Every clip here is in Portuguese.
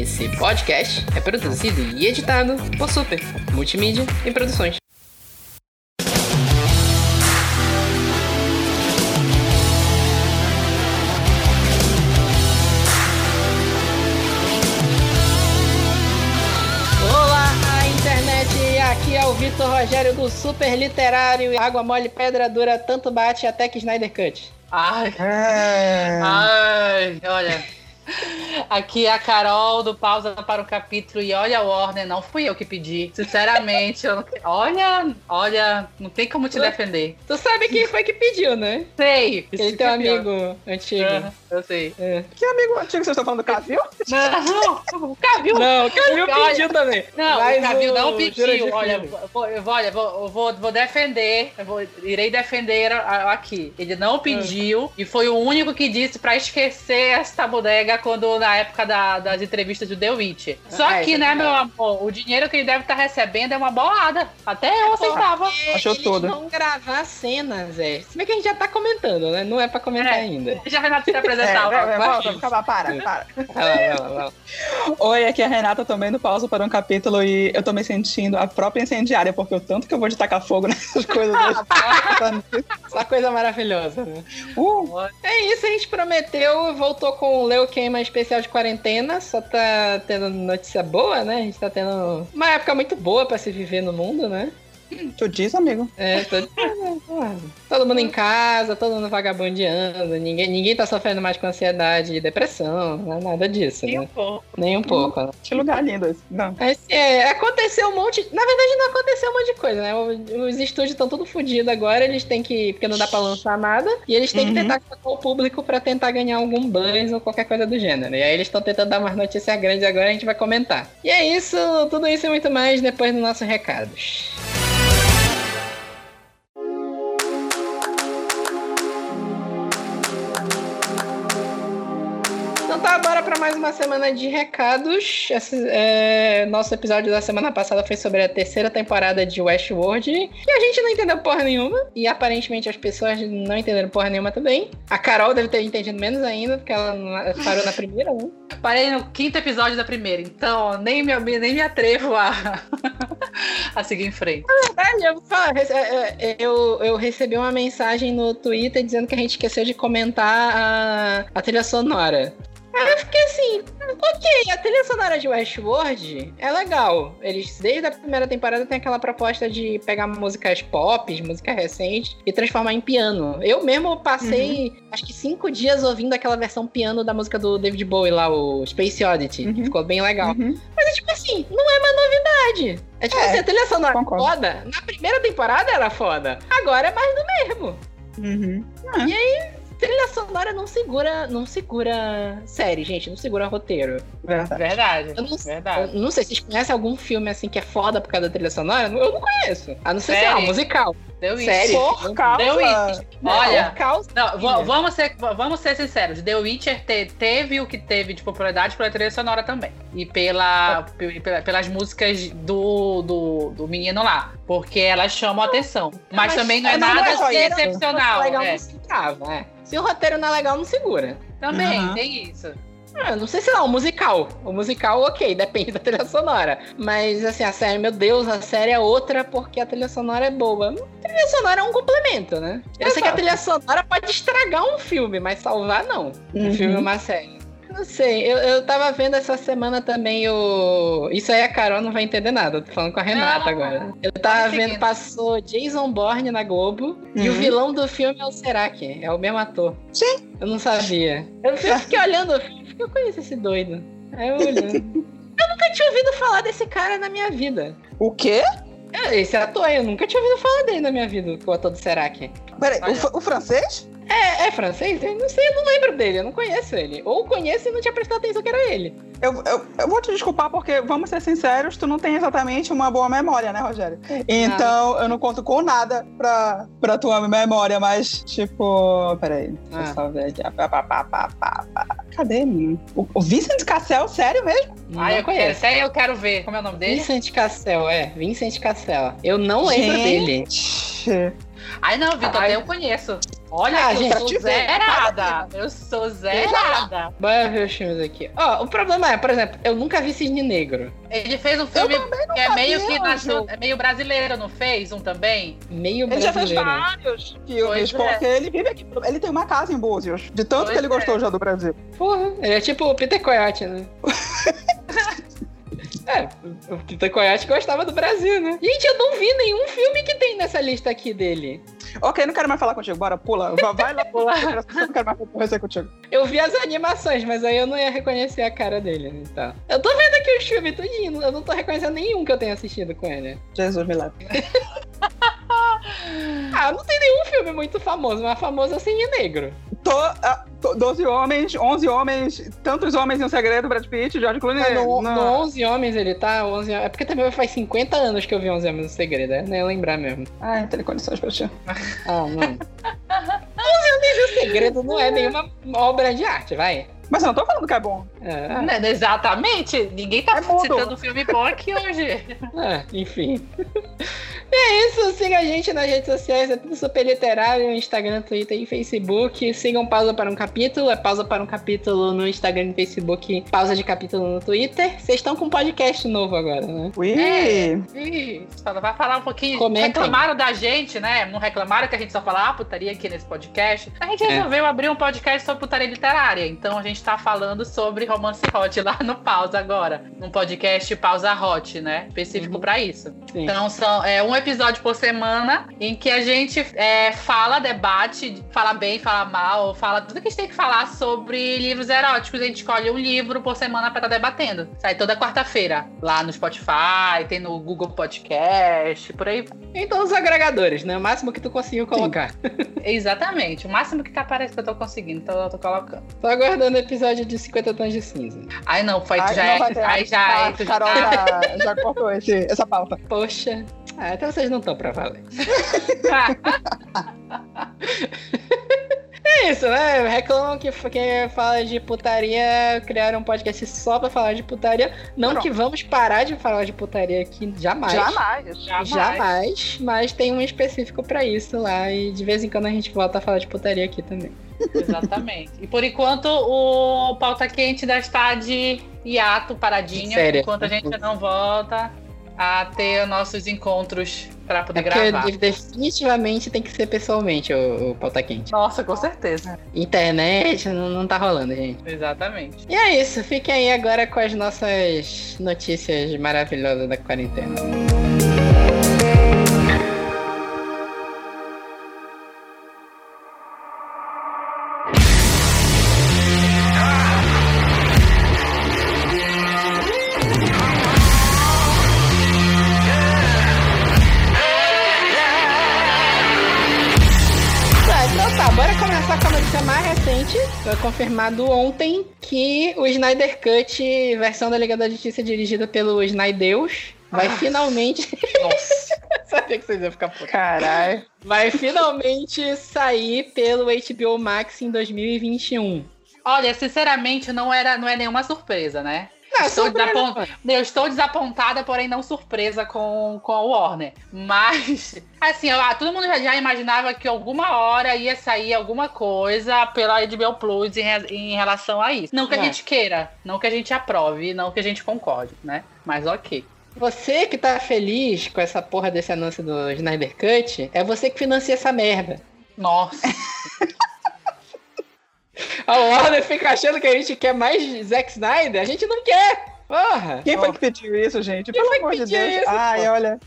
Esse podcast é produzido e editado por Super Multimídia e Produções. Olá, internet! Aqui é o Vitor Rogério do Super Literário. Água mole, pedra dura, tanto bate até que Snyder Cut. Ai, É. ai, olha. Aqui é a Carol do Pausa para o Capítulo e olha, Warner, não fui eu que pedi. Sinceramente, eu não... olha, olha, não tem como te defender. Tu sabe quem foi que pediu, né? Sei. Isso teu amigo antigo. Aham, Eu sei. É. Que amigo antigo vocês estão falando do Cavil? Não, o Caviu. Não, o Olha, pediu também. Não, Mas o Caviu não pediu. Olha, vou, olha, vou, vou, vou defender, vou- irei defender aqui. Ele não pediu e foi o único que disse pra esquecer esta bodega quando na época da- das entrevistas do The Witch. Só Ah, que, é né, verdade. meu amor, o dinheiro que ele deve estar recebendo é uma bolada. Até eu aceitava. Achou Eles tudo. vão gravar cenas, é. Se bem que a gente já tá comentando, né? Não é pra comentar É. ainda. Já Renato se É, apresentar. vai, vai, vai. volta, calma, para, para. Vai lá, vai lá, vai lá. Oi, aqui é a Renata também do Pausa para um Capítulo e eu tô me sentindo a própria incendiária, porque o tanto que eu vou de tacar fogo nessas coisas. hoje. Só coisa maravilhosa, né? uh, É isso, a gente prometeu, voltou com o Leo Queima especial de quarentena, só tá tendo notícia boa, né? A gente tá tendo uma época muito boa pra se viver no mundo, né? Tu diz, amigo? É, tô... todo mundo em casa, todo mundo vagabundeando, ninguém, ninguém tá sofrendo mais com ansiedade e depressão, não é nada disso, né? Nem um pouco. né? Que lugar lindo esse. Não. É, aconteceu um monte. Na verdade, não aconteceu um monte de coisa, né? Os estúdios estão tudo fodidos agora, eles têm que. Porque não dá pra lançar nada. E eles têm que Uhum. tentar focar o público pra tentar ganhar algum buzz ou qualquer coisa do gênero. E aí eles estão tentando dar umas notícias grandes agora, a gente vai comentar. E é isso, tudo isso e muito mais depois dos nossos recados. Mais uma semana de recados. Esse, é, nosso episódio da semana passada foi sobre a terceira temporada de Westworld. E a gente não entendeu porra nenhuma. E aparentemente as pessoas não entenderam porra nenhuma também. A Carol deve ter entendido menos ainda, porque ela parou na primeira, né? Parei no quinto episódio da primeira, então nem me, nem me atrevo a, a seguir em frente. Verdade, eu, vou falar, eu, eu recebi uma mensagem no Twitter dizendo que a gente esqueceu de comentar a, a trilha sonora. Aí eu fiquei assim, ok, a trilha sonora de Westworld é legal. Eles, desde a primeira temporada, tem aquela proposta de pegar músicas pop, música recente, e transformar em piano. Eu mesmo passei, acho que cinco dias ouvindo aquela versão piano da música do David Bowie lá, o Space Oddity, que Uhum. ficou bem legal. Uhum. Mas é tipo assim, não é uma novidade. É tipo É, assim, a trilha sonora concordo. foda. Na primeira temporada era foda. Agora é mais do mesmo. Uhum. Trilha sonora não segura, não segura série, gente, não segura roteiro. Verdade. Verdade, Eu não, verdade. eu não sei, vocês conhecem algum filme assim que é foda por causa da trilha sonora? Eu não conheço. A não ser, sei lá, Série? um musical. Deu isso. Sério? Por causa... Deu isso. Não, Olha, por causa- Não, va- vamos ser, vamos ser sinceros. The Witcher te- teve o que teve de popularidade pela trilha sonora também. E pela, pe- pela- pelas músicas do, do, do menino lá. Porque elas chamam a atenção. Mas, mas- também não é mas não nada é só isso. excepcional. Se o roteiro legal é. não se trava, é. Se o roteiro não é legal, não segura. Também, Uhum. tem isso. Ah, não sei se lá, o musical. O musical, ok, depende da trilha sonora. Mas, assim, a série, meu Deus, a série é outra porque a trilha sonora é boa. A trilha sonora é um complemento, né? Eu sei que a Exato. trilha sonora pode estragar um filme, mas salvar não. Um Uhum. filme é uma série. Não sei, eu, eu tava vendo essa semana também o. Isso aí a Carol não vai entender nada, eu tô falando com a Renata Não, agora. Eu tava Pode vendo, passou Jason Bourne na Globo e o Uhum. vilão do filme é o Serac, é o mesmo ator. Sim. Eu não sabia. Eu fiquei olhando, eu fiquei, eu conheço esse doido. Aí eu olhando. eu nunca tinha ouvido falar desse cara na minha vida. O quê? É, Esse ator, eu nunca tinha ouvido falar dele na minha vida, o ator do Serac. Peraí, o, o francês? É, é francês? Eu não sei, eu não lembro dele, eu não conheço ele. Ou conheço e não tinha prestado atenção que era ele. Eu, eu, eu vou te desculpar porque, vamos ser sinceros, tu não tem exatamente uma boa memória, né, Rogério? Então, eu não conto com nada pra, pra tua memória, mas, tipo... Peraí, deixa Ah. eu só ver aqui. Pá, pá, pá, pá, pá. Cadê, menino? O, o Vincent Cassel, sério mesmo? Não Ah, eu quero, conheço. esse aí eu quero ver. Como é o nome dele? Vincent Cassel, é. Vincent Cassel. Eu não lembro dele. Gente. Ai, não, Vitor, Ai. eu conheço. Olha, Ah, eu gente, sou te ver, zerada. Eu sou zerada. Bora ver os filmes aqui. Ó, o problema é, por exemplo, eu nunca vi Cisne Negro. Ele fez um filme que é meio que nacio- é meio brasileiro, não fez? Um também? Meio Ele já fez brasileiro. vários filmes, Pois é. porque ele vive aqui. Ele tem uma casa em Búzios, de tanto Pois que ele é. gostou já do Brasil. Porra, ele é tipo o Peter Coyote, né? é, o Peter Coyote gostava do Brasil, né? Gente, eu não vi nenhum filme que tem nessa lista aqui dele. Ok, não quero mais falar contigo, bora, pula. Vai- lá, pula. Eu não quero mais conversar contigo. Eu vi as animações, mas aí eu não ia reconhecer a cara dele, né? Tá. Eu tô vendo aqui os filmes tudinho, eu não tô reconhecendo nenhum que eu tenha assistido com ele. Jesus me leve. Ah, não tem nenhum filme muito famoso, mas famoso assim é negro. Tô, ah, tô- 12 homens, 11 homens, tantos homens em um segredo, Brad Pitt, George Clooney. Ah, no, no 11 Homens ele tá, 11 É porque também faz 50 anos que eu vi 11 Homens no Segredo, é? Nem ia lembrar mesmo. Ai, não tem condições pra ti. Ah, não. 11 Homens no Segredo não é nenhuma obra de arte, vai. Mas eu não tô falando que é bom. É, Né, Exatamente. Ninguém tá É citando filme bom aqui hoje. é, enfim. É isso, siga a gente nas redes sociais, é tudo super literário, Instagram, Twitter e Facebook. Sigam Pausa para um Capítulo, é Pausa para um Capítulo no Instagram e Facebook, Pausa de Capítulo no Twitter. Vocês estão com um podcast novo agora, né? Ui! É. Vai falar um pouquinho. Comentem. Reclamaram da gente, né? Não reclamaram que a gente só fala ah, putaria aqui nesse podcast. A gente É. resolveu abrir um podcast sobre putaria literária. Então a gente tá falando sobre romance hot lá no Pausa agora. Num podcast Pausa Hot, né? Específico Uhum. pra isso. Sim. Então são é, um episódio por semana em que a gente é, fala, debate, fala bem, fala mal, fala tudo que a gente tem que falar sobre livros eróticos. A gente escolhe um livro por semana pra estar debatendo. Sai toda quarta-feira lá no Spotify, tem no Google Podcast, por aí. Em todos os agregadores, né? O máximo que tu conseguiu colocar. Exatamente. O máximo que tá aparecendo que eu tô conseguindo, então eu tô colocando. Tô aguardando o episódio de 50 tons de cinza. Ai, não, foi, Ai, já não é. vai ter. Aí já Ah, é. tu já Carol tá- já, já cortou esse, essa pauta. Poxa. Ah, então vocês não estão pra valer. É isso, né? Reclamam que quem fala de putaria criaram um podcast só pra falar de putaria. Não Pronto. que vamos parar de falar de putaria aqui, jamais. Jamais. Jamais. Jamais, mas tem um específico pra isso lá e de vez em quando a gente volta a falar de putaria aqui também. Exatamente. E por enquanto o pauta quente ainda está de hiato, paradinha, Sério? enquanto a gente não volta a ter nossos encontros para poder É porque gravar. definitivamente tem que ser pessoalmente o, o pauta quente. Nossa, com certeza. Internet não, não tá rolando, gente. Exatamente. E é isso, fiquem aí agora com as nossas notícias maravilhosas da quarentena. Confirmado ontem que o Snyder Cut, versão da Liga da Justiça dirigida pelo Snydeus, vai Ah. finalmente. Nossa. Sabia que vocês iam ficar putos. Caralho. Vai finalmente sair pelo HBO Max em 2021. Olha, sinceramente, não, era, não é nenhuma surpresa, né? Não, Estou, surpresa, desapon- mano. Eu estou desapontada, porém não surpresa com, com a Warner. Mas, assim, ó, todo mundo já, já imaginava que alguma hora ia sair alguma coisa pela HBO Plus em, em relação a isso. Não que a É. gente queira, não que a gente aprove, não que a gente concorde, né? Mas ok. Você que tá feliz com essa porra desse anúncio do Snyder Cut, é você que financia essa merda. Nossa. A Warner fica achando que a gente quer mais Zack Snyder. A gente não quer. Porra. Quem foi que pediu isso, gente? Quem Pelo amor de Deus. isso, Ai, pô? olha.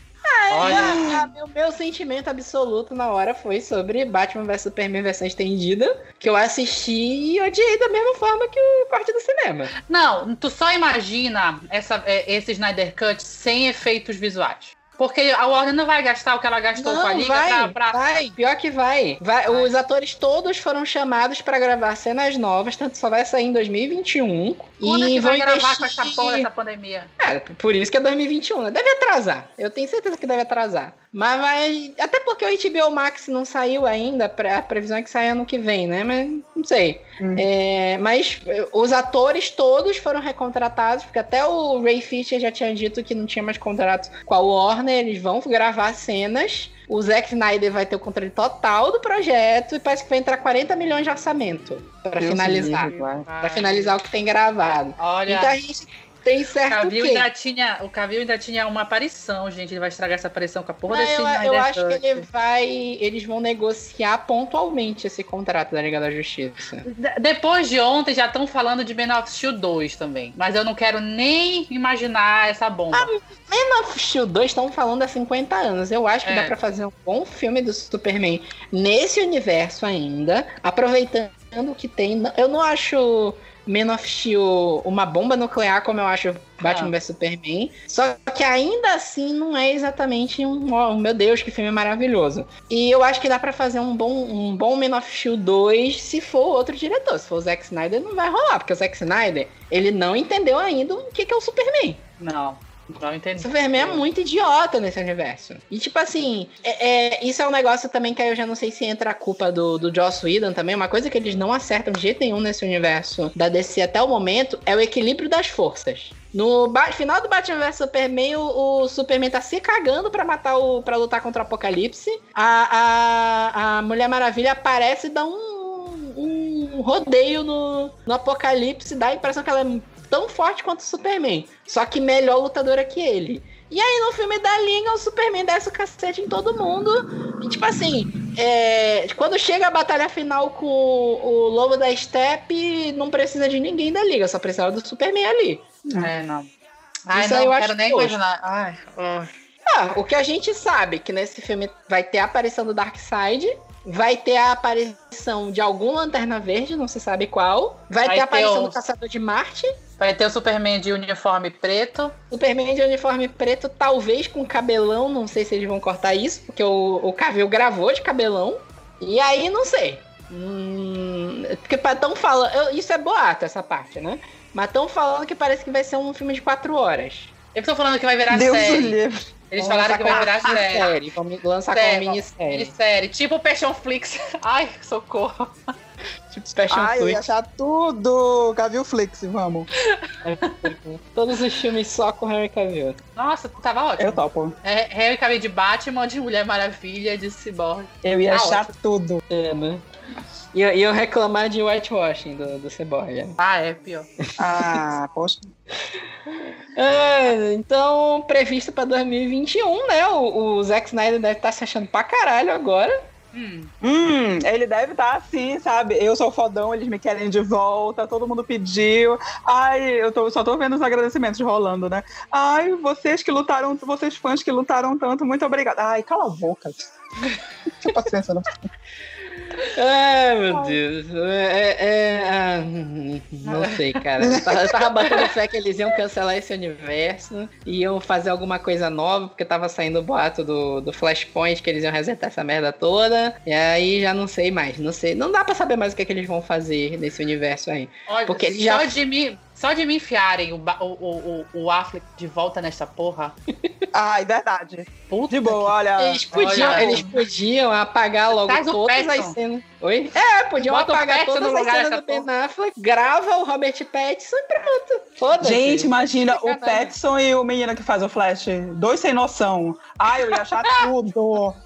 Olha. Ah, ah, meu, meu sentimento absoluto na hora foi sobre Batman vs Superman versão estendida, que eu assisti e odiei da mesma forma que o corte do cinema. Não, tu só imagina essa, é, esse Snyder Cut sem efeitos visuais. Porque a Warner não vai gastar o que ela gastou com a Não, Liga vai, pra, pra- vai. Pior que vai. Vai- Vai. Os atores todos foram chamados pra gravar cenas novas, tanto só vai sair em 2021. Quando é e vão vai gravar investir... com essa porra dessa pandemia? É, por isso que é 2021, né? Deve atrasar. Eu tenho certeza que deve atrasar. Mas vai. Até porque o HBO Max não saiu ainda, a previsão é que saia ano que vem, né? Mas não sei. Hum. É, mas os atores todos foram recontratados, porque até o Ray Fisher já tinha dito que não tinha mais contrato com a Warner, eles vão gravar cenas. O Zack Snyder vai ter o controle total do projeto e parece que vai entrar 40 milhões de orçamento para finalizar. Para finalizar o que tem gravado. Olha. Então a gente tem certo o Cavil ainda tinha O Cavil ainda tinha uma aparição, gente. Ele vai estragar essa aparição com a porra desse Eu, eu acho que ele vai. Eles vão negociar pontualmente esse contrato da Liga da Justiça. depois de ontem já estão falando de Man of Steel 2 também. Mas eu não quero nem imaginar essa bomba. Ah, Man of Steel 2 estão falando há 50 anos. Eu acho que é. dá pra fazer um bom filme do Superman nesse universo ainda, aproveitando o que tem. Eu não acho Man of Steel uma bomba nuclear, como eu acho Batman vs Superman. Só que ainda assim não é exatamente um, oh, meu Deus, que filme maravilhoso. E eu acho que dá para fazer um bom, um bom Man of Steel 2 se for outro diretor. Se for o Zack Snyder, não vai rolar, porque o Zack Snyder, ele não entendeu ainda o que, que é o Superman. Não. Não entendi. Superman é muito idiota nesse universo. E, tipo assim, é, é, isso é um negócio também que eu já não sei se entra a culpa do, do Joss Whedon também. Uma coisa que eles não acertam de jeito nenhum nesse universo da DC até o momento é o equilíbrio das forças. No final do Batman vs Superman, o, o, Superman tá se cagando pra matar o. para lutar contra o Apocalipse. A, a, a Mulher Maravilha aparece e dá um, um rodeio no, no Apocalipse, dá a impressão que ela é tão forte quanto o Superman, só que melhor lutadora que ele. E aí no filme da Liga, o Superman desce o cacete em todo mundo. E tipo assim, é, quando chega a batalha final com o, o Lobo da Steppe, não precisa de ninguém da Liga, só precisa do Superman ali. É, não. Ai, Isso não, eu quero nem imaginar. Ai, oh. ah, o que a gente sabe que nesse filme vai ter a aparição do Darkseid, vai ter a aparição de algum Lanterna Verde, não se sabe qual. Vai, vai ter a aparição ter do Caçador de Marte. Vai ter o Superman de uniforme preto. Superman de uniforme preto, talvez com cabelão. Não sei se eles vão cortar isso, porque o, o Cavill gravou de cabelão. E aí, não sei. Hum, porque tão falando. Isso é boato, essa parte, né? Mas estão falando que parece que vai ser um filme de quatro horas. Eu tô falando que vai virar Deus série. Eles falaram que vai virar série. série. Vamos lançar série, como minissérie. Minissérie. Tipo Passion Flix. Ai, socorro. Tipo Passion Ai, Flix. eu ia achar tudo Cavill Flix, vamos. Todos os filmes só com Harry Cavill. Nossa, tava ótimo. Eu topo. É, Harry Cavill de Batman, de Mulher Maravilha, de Cyborg. Eu ia tá achar ótimo. tudo. É, né? E eu, eu reclamar de whitewashing do, do Cyborg. Ah, é pior. ah, poxa. É, então, previsto pra 2021, né? O, o Zack Snyder deve estar tá se achando pra caralho agora. Hum. hum, ele deve estar tá assim, sabe? Eu sou fodão, eles me querem de volta, todo mundo pediu. Ai, eu tô, só tô vendo os agradecimentos rolando, né? Ai, vocês que lutaram, vocês fãs que lutaram tanto, muito obrigada. Ai, cala a boca. Não paciência, não. Ai, meu Deus. É, é, é, não sei, cara. Eu tava, eu tava batendo fé que eles iam cancelar esse universo, iam fazer alguma coisa nova, porque tava saindo o boato do, do Flashpoint, que eles iam resetar essa merda toda. E aí já não sei mais. Não sei. Não dá pra saber mais o que, é que eles vão fazer nesse universo aí. Olha, porque eles já. De mim, só de me enfiarem o, o, o, o Affleck de volta nesta porra. Ai, verdade. Puta de boa, olha. Eles podiam, olha, eles podiam apagar logo todas as cenas. Oi? É, podiam Bota apagar todas as cenas do Ben Affleck, grava o Robert Pattinson e pronto. Foda-se. Gente, imagina o Pattinson e o menino que faz o Flash. Dois sem noção. Ai, eu ia achar tudo.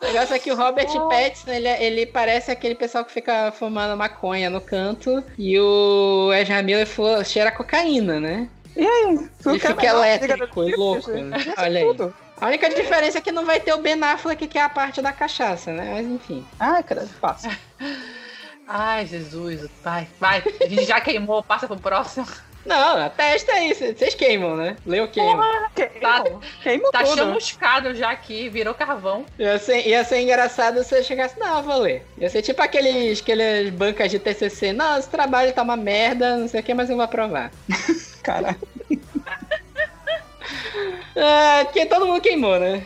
O negócio é que o Robert oh. Pattinson, ele, ele parece aquele pessoal que fica fumando maconha no canto e o Ezra Miller cheira cocaína, né? E aí? Ele fica elétrico e louco, né? Olha aí. A única diferença é que não vai ter o Ben Affleck, que é a parte da cachaça, né? Mas enfim. Ai, cara, passa. Ai, Jesus, vai, vai. A gente já queimou, passa pro próximo. Não, testa aí, vocês queimam, né? Leu queima. tá, queima tá tudo. chamuscado já aqui, virou carvão. Ia ser, ia ser engraçado se você chegasse, não, vou ler. Ia ser tipo aqueles, aqueles bancas de TCC, não, esse trabalho tá uma merda, não sei o que, mas eu vou aprovar. Caralho. É, porque todo mundo queimou, né?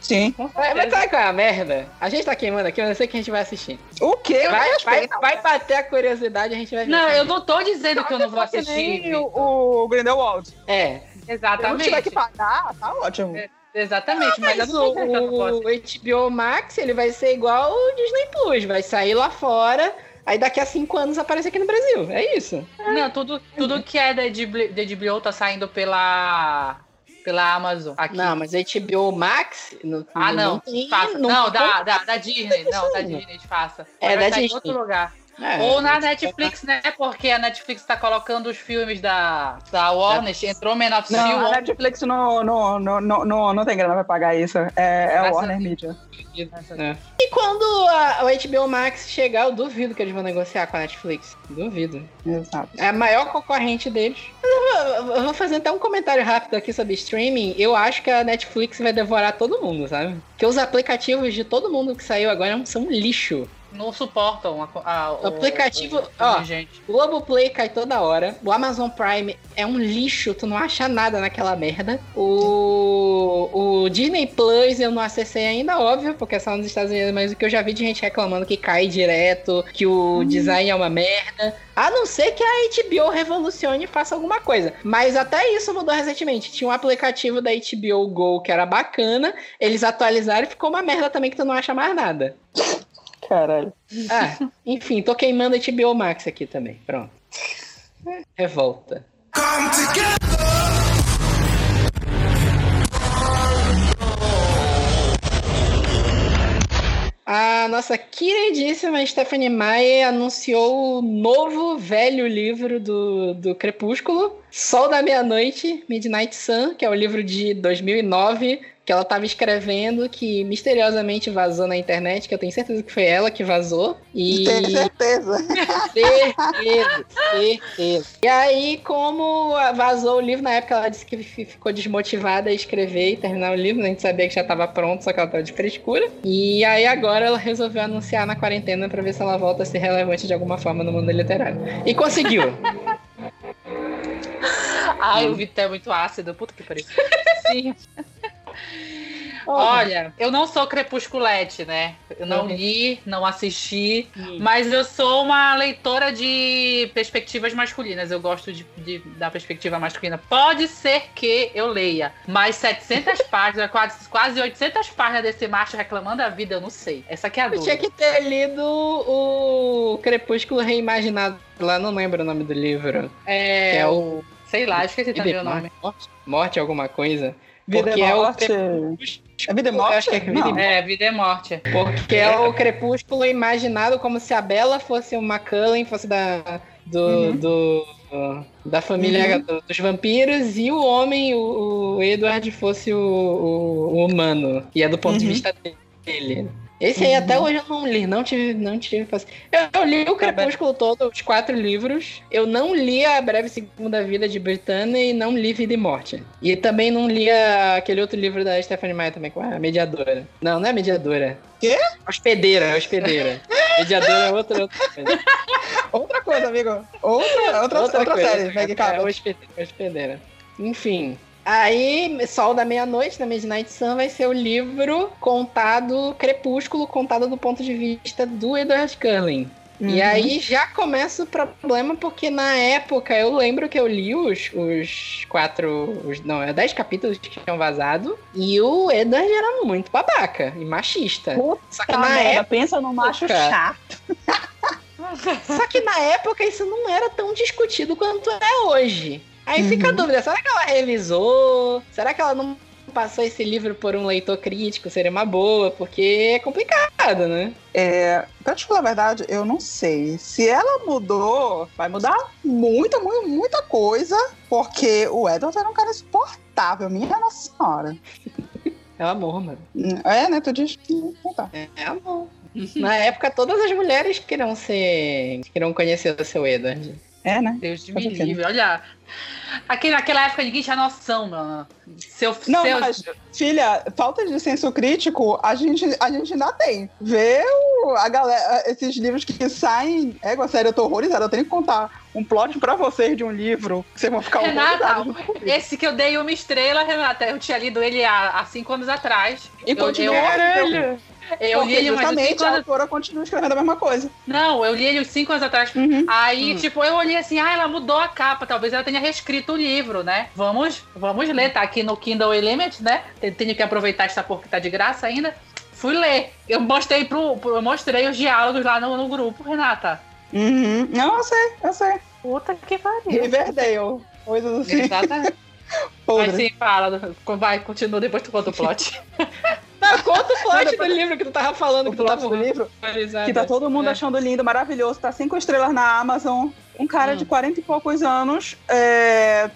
Sim. É, mas sabe qual é a merda? A gente tá queimando aqui, mas eu sei que a gente vai assistir. O quê? Vai, vai, vai bater a curiosidade, a gente vai ver. Não, eu não tô dizendo que eu não vou assistir. o, o Grindelwald. É. Exatamente. Se não tiver que pagar, tá ótimo. É. Exatamente, mas, Mas não o, não o HBO Max, ele vai ser igual o Disney Plus, vai sair lá fora, aí daqui a cinco anos aparece aqui no Brasil. É isso. Não, tudo, tudo que é da HBO, da HBO tá saindo pela, pela Amazon. Aqui. Não, mas HBO Max. Não, ah, não. tem- faça. não Não, tem da, da, da Disney. Não, da. Disney, faça. É, da sair em Disney. outro lugar. É, Ou na Netflix, né? Porque a Netflix tá colocando os filmes da, da Warner. Entrou Man of Steel. Não, a Netflix não, não, não, não, não, não tem grana pra pagar isso. É, é a Warner. Media. É. E quando a, o HBO Max chegar, eu duvido que eles vão negociar com a Netflix. Duvido. Exato. É a maior concorrente deles. Eu vou, eu vou fazer até um comentário rápido aqui sobre streaming. Eu acho que a Netflix vai devorar todo mundo, sabe? Porque os aplicativos de todo mundo que saiu agora são um lixo. Não suportam a, a, O aplicativo- o- o- ó. gente. O Globoplay cai toda hora. O Amazon Prime é um lixo, tu não acha nada naquela merda. O, o Disney Plus eu não acessei ainda, óbvio, porque é só nos Estados Unidos, mas o que eu já vi de gente reclamando que cai direto, que o design é uma merda. A não ser que a HBO revolucione e faça alguma coisa. Mas até isso mudou recentemente. Tinha um aplicativo da HBO Go que era bacana, eles atualizaram e ficou uma merda também que tu não acha mais nada. Caralho. Ah, enfim, tô queimando a HBO Max aqui também. Pronto. Revolta. A nossa queridíssima Stephanie Meyer anunciou o novo velho livro do, do Crepúsculo, Sol da Meia-Noite, Midnight Sun, que é o livro de 2009 que ela estava escrevendo, que misteriosamente vazou na internet, que eu tenho certeza que foi ela que vazou. E Tenho certeza. Certeza, certeza. E aí, como vazou o livro, na época ela disse que fi- ficou desmotivada a escrever e terminar o livro, né? a gente sabia que já estava pronto, só que ela tava de frescura. E aí agora ela resolveu anunciar na quarentena pra ver se ela volta a ser relevante de alguma forma no mundo literário. E conseguiu. Ai, o Vitor é muito ácido. Puta que pariu. Sim. Olha, eu não sou crepusculete, né? Eu não Uhum. li, não assisti, mas eu sou uma leitora de perspectivas masculinas. Eu gosto de, de- da perspectiva masculina. Pode ser que eu leia, mas 700 páginas, quase, quase 800 páginas desse macho reclamando da vida, eu não sei. Essa aqui é a Eu tinha dúvida. que ter lido o Crepúsculo Reimaginado lá, não lembro o nome do livro. É, Que é o... Sei lá, esqueci também o nome. Morte, morte alguma coisa. Vida Porque e é o morte. Crepúsculo. É vida e morte? Eu acho que é vida e Não. É, Vida e Morte. Porque é o crepúsculo imaginado como se a Bela fosse uma Cullen, fosse da, do, Uhum. do- da família do- dos vampiros, e o homem, o, o Edward, fosse o, o- o humano. E é do ponto de Uhum. vista dele. Esse aí até hoje eu não li, não tive, não tive. Eu, eu li o Crepúsculo todo, os quatro livros. Eu não li a Breve Segunda Vida de Britânia e não li Vida e Morte. E também não li a- aquele outro livro da Stephanie Meyer também, com a Mediadora. Não, não é Mediadora. Quê? Hospedeira, hospedeira. Mediadora é outra, outra coisa. Outra coisa, amigo. Outra, outra, outra, coisa. série. Meg É, Cabot. hospedeira, hospedeira. Enfim. Aí, Sol da Meia-Noite, na Midnight Sun, vai ser o livro contado, Crepúsculo, contado do ponto de vista do Edward Cullen. E Uhum. aí já começa o problema, porque na época eu lembro que eu li os, os quatro. Os, não, é dez capítulos que tinham vazado. E o Edward era muito babaca e machista. Puta Só que na merda, época. pensa no macho chato. Só que na época isso não era tão discutido quanto é hoje. Aí fica a Uhum. dúvida: será que ela revisou? Será que ela não passou esse livro por um leitor crítico? Seria uma boa, porque é complicado, né? É, pra te falar a verdade, eu não sei. Se ela mudou, vai mudar muita, muita, muita coisa, porque o Edward era um cara insuportável, minha nossa senhora. É amor, mano. É, né? Tu diz que. Tá. É amor. Na época, todas as mulheres queriam ser. queriam conhecer o seu Edward. É, né? Deus de me livre. Olha, aquele, naquela época ninguém tinha noção, mano. Seu, Não, seu, mas, filha, falta de senso crítico, a gente, a gente ainda tem. Vê o, a galera, esses livros que saem. Égua, sério, eu tô horrorizada. Eu tenho que contar um plot pra vocês de um livro que vocês vão ficar Renata, esse que eu dei uma estrela, Renata, eu tinha lido ele há, há cinco anos atrás. E eu, continua eu-. Eu Porque li justamente cinco a anos. autora continua escrevendo a mesma coisa. Não, eu li ele uns cinco anos atrás. Uhum. Aí, Hum. tipo, eu olhei assim, ah, ela mudou a capa, talvez ela tenha reescrito o livro, né? Vamos, vamos ler, tá aqui no Kindle Element, né? Tem- Tenho que aproveitar essa porra que tá de graça ainda. Fui ler. Eu mostrei pro, pro- eu mostrei os diálogos lá no, no grupo, Renata. Uhum. Não, eu sei, eu sei. Puta que pariu. Riverdale. Coisas assim. Exatamente. Mas sim, fala. Vai, continua, depois tu conta o plot. Não, conta o plot do livro que tu tava falando, O que tu plot tava do livro, que tá todo mundo É. achando lindo, maravilhoso, tá cinco estrelas na Amazon. Um cara Hum. de 40 e poucos anos é,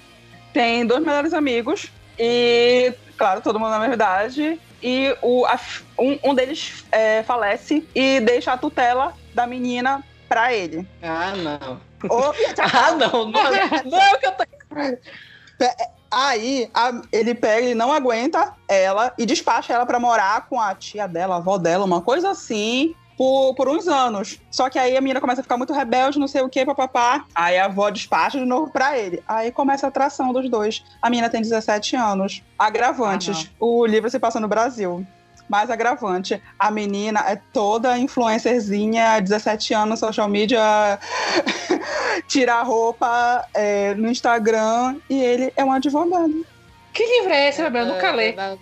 tem dois melhores amigos e, claro, todo mundo na mesma idade. E o, a- um, um deles é, falece e deixa a tutela da menina pra ele. Ah, não. Ô, Ah, não. Não, não é o que eu tô... Aí a- ele pega e não aguenta ela e despacha ela pra morar com a tia dela, a avó dela, uma coisa assim. Por, por uns anos. Só que aí a menina começa a ficar muito rebelde, não sei o que, papapá. Aí a avó despacha de novo pra ele. Aí começa a atração dos dois. A menina tem 17 anos. Agravantes. o livro se passa no Brasil. Mais agravante. A menina é toda influencerzinha, 17 anos, social media, tira a roupa é, no Instagram e ele é um advogado. que livro é esse, meu? Eu nunca lê. Da-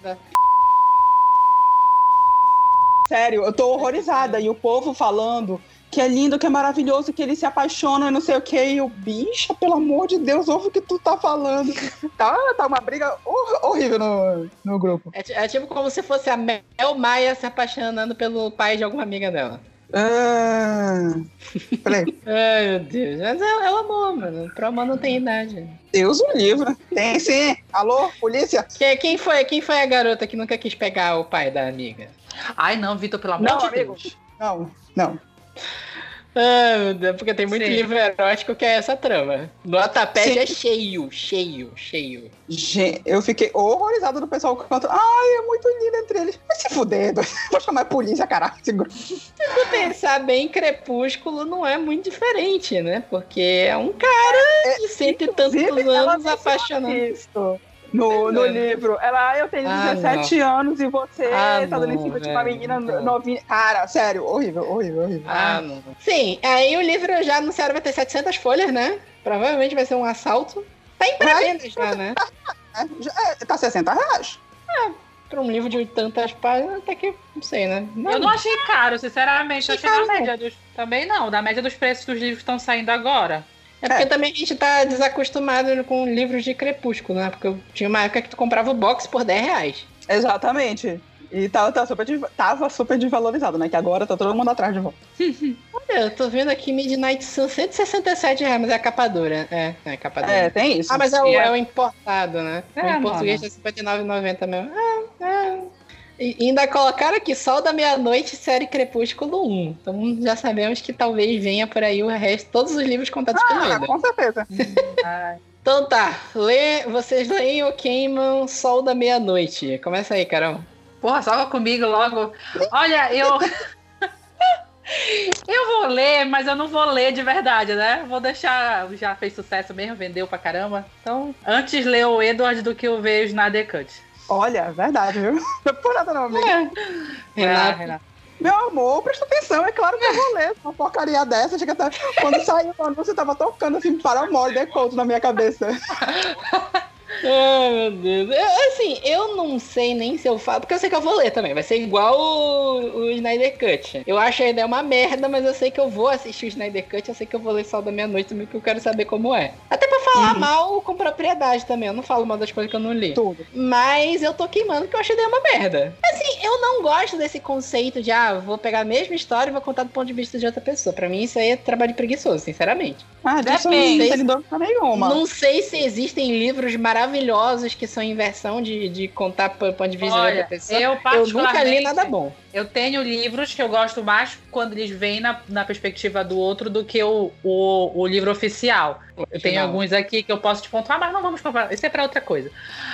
Sério, eu tô horrorizada. E o povo falando que é lindo, que é maravilhoso, que ele se apaixona e não sei o que. E eu, bicha, pelo amor de Deus, ouve o que tu tá falando. Tá, tá uma briga hor- horrível no, no grupo. É, é tipo como se fosse a Mel Maia se apaixonando pelo pai de alguma amiga dela. Ah. Ai, meu Deus. Mas ela, ela amou, mano. Pro amor não tem idade. Deus o livro. Tem sim. Alô, polícia? Que- Quem foi, quem foi a garota que nunca quis pegar o pai da amiga? Ai, não, Vitor, pelo amor Não, de amigo. Deus. Não, não. Porque tem muito Sim. livro erótico que é essa trama. Notapad é cheio, cheio, cheio. Gente, eu fiquei horrorizada do pessoal que. Ai, é muito lindo entre eles. Vai se fuder. Vou chamar a polícia, caralho. Se pensar bem, Crepúsculo não é muito diferente, né? Porque é um cara de cento e tantos anos apaixonado. Isso. No, no É. livro. Ela, ah, eu tenho Ah, 17 anos e você Ah, tá dando em não, cima de uma velho, menina não. novinha. Cara, sério, horrível, horrível, horrível. Ah, não. Sim, aí o livro já anunciaram vai ter 700 folhas, né? Provavelmente vai ser um assalto. Tá em pré-venda já, né? É, é, tá 60 reais. Pra um livro de tantas páginas, até que, não sei, né? Eu não achei caro, sinceramente. Eu achei na caro, média dos. Também não, da média dos preços dos livros que estão saindo agora. É porque É. também a gente tá desacostumado com livros de Crepúsculo, né? Porque eu tinha uma época que tu comprava o box por 10 reais. Exatamente. E tá, tá super, tava super desvalorizado, né? Que agora tá todo mundo atrás de volta. Olha, eu tô vendo aqui Midnight Sun, 167 reais, mas é a capa dura. É, é a capa dura. É, tem isso. Ah, mas é o, é- é o importado, né? É, o em português mano. tá R$59,90 mesmo. É, é. E ainda colocaram aqui Sol da Meia-Noite, série Crepúsculo 1. Então já sabemos que talvez venha por aí o resto, todos os livros contados Ah, Eda. com certeza. Então tá, lê, vocês leem ou queimam Sol da Meia-Noite. Começa aí, Carol. Porra, salva comigo logo. Olha, eu. eu vou ler, mas eu não vou ler de verdade, né? Vou deixar. Já fez sucesso mesmo, vendeu pra caramba. Então, antes ler o Edward do que eu ver o Snyder Cut. Olha, é verdade, viu? Não é por nada não, amigo. Ah, Renato. Renato. Meu amor, presta atenção, é claro que eu vou ler uma porcaria dessa. Chega até... Quando saiu, quando você tava tocando assim, para o mole de conto na minha cabeça. Ai, meu Deus. Eu, assim, eu não sei nem se eu falo, porque eu sei que eu vou ler também. Vai ser igual o, o Snyder Cut. Eu acho a ideia uma merda, mas eu sei que eu vou assistir o Snyder Cut. Eu sei que eu vou ler Sol da Meia-Noite também, porque eu quero saber como é. Até pra falar Uhum. mal com propriedade também. Eu não falo mal das coisas que eu não li. Tudo. Mas eu tô queimando porque eu acho a ideia uma merda. Assim, eu não gosto desse conceito de, ah, vou pegar a mesma história e vou contar do ponto de vista de outra pessoa. Pra mim, isso aí é trabalho preguiçoso, sinceramente. Ah, Depende. não tem dúvida nenhuma. Não sei se existem livros maravilhosos que são em versão de, de contar ponto de vista Olha, outra pessoa. eu Eu nunca li nada bom. Eu tenho livros que eu gosto mais quando eles vêm na, na perspectiva do outro do que o, o, o livro oficial. Eu tenho alguns aqui que eu posso te pontuar, mas não vamos comparar. Isso é pra outra coisa.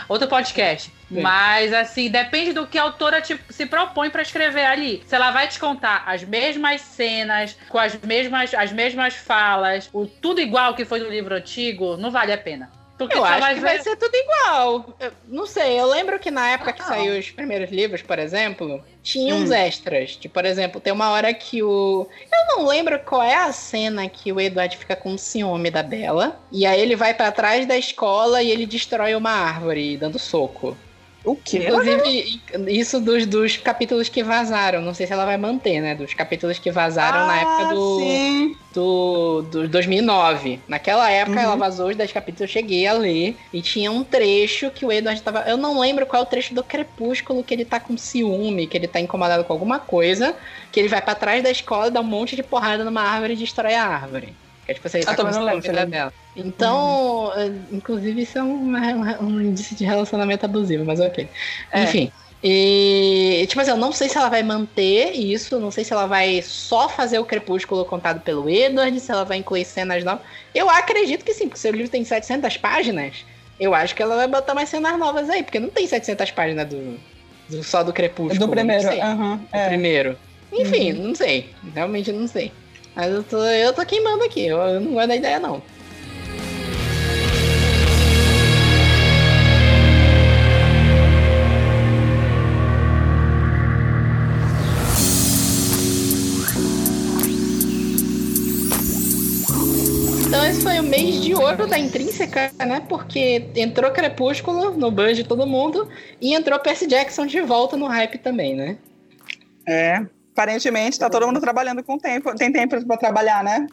Outro podcast. Sim. Mas, assim, depende do que a autora te- se propõe pra escrever ali. Se ela vai te contar as mesmas cenas, com as mesmas, as mesmas falas, o tudo igual que foi no livro antigo, não vale a pena. Porque eu só acho que ver- vai ser tudo igual. Eu não sei, eu lembro que na época que Ah. saiu os primeiros livros, por exemplo, tinha Hum. uns extras. Tipo, por exemplo, tem uma hora que o. Eu não lembro qual é a cena que o Edward fica com ciúme da Bela. E aí ele vai pra trás da escola e ele destrói uma árvore dando soco. O quê? Inclusive, isso dos, dos capítulos que vazaram. Não sei se ela vai manter, né? Dos capítulos que vazaram na época do, Ah, Sim. do, do 2009. Naquela época Uhum. ela vazou os 10 capítulos, eu cheguei a ler. E tinha um trecho que o Edward tava. Eu não lembro qual é o trecho do Crepúsculo que ele tá com ciúme, que ele tá incomodado com alguma coisa. Que ele vai pra trás da escola e dá um monte de porrada numa árvore e destrói a árvore. É tipo assim, ele Ah, tá também com não lembro, dela. Então, eh, inclusive, isso é um, um indício de relacionamento abusivo, mas ok. É. Enfim. E, tipo assim, eu não sei se ela vai manter isso, não sei se ela vai só fazer o Crepúsculo contado pelo Edward, se ela vai incluir cenas novas. Eu acredito que sim, porque seu livro tem 700 páginas, eu acho que ela vai botar mais cenas novas aí, porque não tem 700 páginas do, do- só do Crepúsculo. Do primeiro. aham, do é. primeiro. Enfim, não sei, realmente não sei. Mas eu tô, eu tô queimando aqui, eu, eu não gosto da ideia não. Então esse foi o mês de ouro da Intrínseca, né? Porque entrou Crepúsculo no ban de todo mundo e entrou Percy Jackson de volta no hype também, né? É. Aparentemente, tá todo mundo trabalhando com tempo. Tem tempo pra trabalhar, né?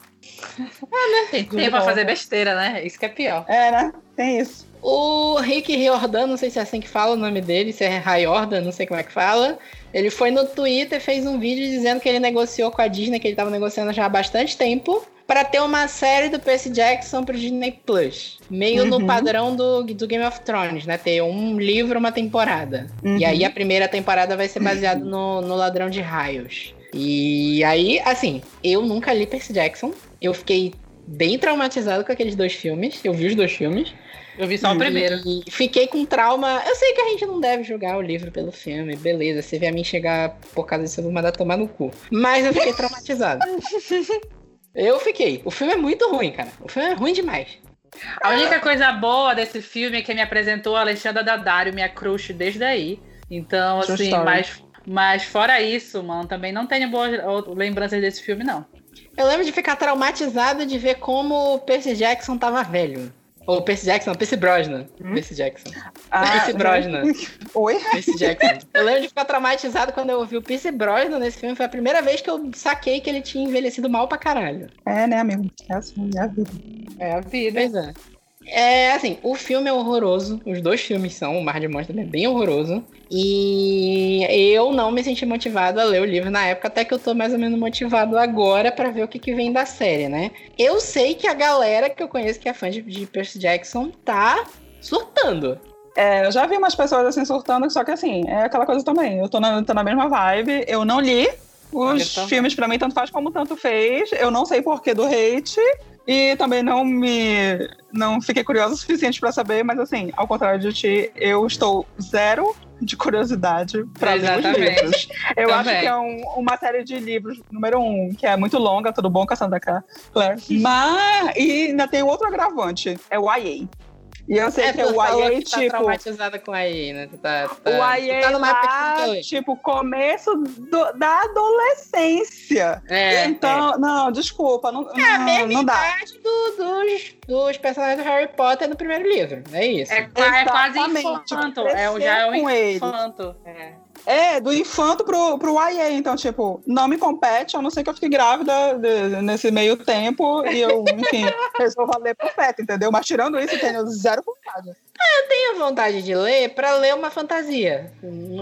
Tem tempo pra fazer besteira, né? Isso que é pior. É, né? Tem isso. O Rick Riordan, não sei se é assim que fala o nome dele, se é Riordan, não sei como é que fala. Ele foi no Twitter, fez um vídeo dizendo que ele negociou com a Disney, que ele tava negociando já há bastante tempo, para ter uma série do Percy Jackson pro Disney Plus. Meio no Uhum. padrão do, do Game of Thrones, né? Ter um livro, uma temporada. Uhum. E aí a primeira temporada vai ser baseada no, no Ladrão de Raios. E aí, assim, eu nunca li Percy Jackson. Eu fiquei bem traumatizado com aqueles dois filmes. Eu vi os dois filmes. Eu vi só o primeiro. E fiquei com trauma. Eu sei que a gente não deve julgar o livro pelo filme, beleza. Se vier a mim chegar por causa disso, eu vou mandar tomar no cu. Mas eu fiquei traumatizado. eu fiquei. O filme é muito ruim, cara. O filme é ruim demais. A única coisa boa desse filme é que me apresentou a Alexandra Daddario, minha crush desde aí. Então, assim, story. mas, mas fora isso, mano, também não tenho boas lembranças desse filme, não. Eu lembro de ficar traumatizado de ver como o Percy Jackson tava velho. Ou Percy Jackson, Percy Brosnan. Hum? Percy Jackson. Ah, Percy Brosnan. Oi? Percy Jackson. Eu lembro de ficar traumatizado quando eu ouvi o Percy Brosnan nesse filme. Foi a primeira vez que eu saquei que ele tinha envelhecido mal pra caralho. É, né, amigo? É assim, é a vida. É a vida. Pois é. É, assim, o filme é horroroso. Os dois filmes são. O Mar de Monstros é bem horroroso. E eu não me senti motivado a ler o livro na época, até que eu tô mais ou menos motivado agora pra ver o que, que vem da série, né? Eu sei que a galera que eu conheço que é fã de, de Percy Jackson tá surtando. É, eu já vi umas pessoas assim surtando, só que assim, é aquela coisa também. Eu tô na, tô na mesma vibe, eu não li. Os filmes pra mim tanto faz como tanto fez. Eu não sei porquê do hate. E também não me. Não fiquei curiosa o suficiente pra saber, mas assim, ao contrário de ti, eu estou zero de curiosidade pra ler os livros. Eu Também. acho que é um- uma série de livros, número um, que é muito longa, tudo bom, Cassandra Clare. Mas. E ainda tem outro agravante, é o YA. E eu sei É, que tu o YA, que tá tipo. traumatizada com a EA, né? Tu tá, tu tá, O tu YA tá numa lá, ler. tipo, começo do- da adolescência. É, então, não, desculpa, não, é. é a não, mesma não dá. idade do- dos, dos personagens do Harry Potter no primeiro livro. É isso. É, é quase infanto. É, já é ele. infanto. É. É, do infanto pro, pro YA, então, tipo, não me compete, a não ser que eu fique grávida de- nesse meio tempo e eu, enfim, resolva ler pro feto, entendeu? Mas tirando isso, eu tenho zero vontade. tenho vontade de ler pra ler uma fantasia.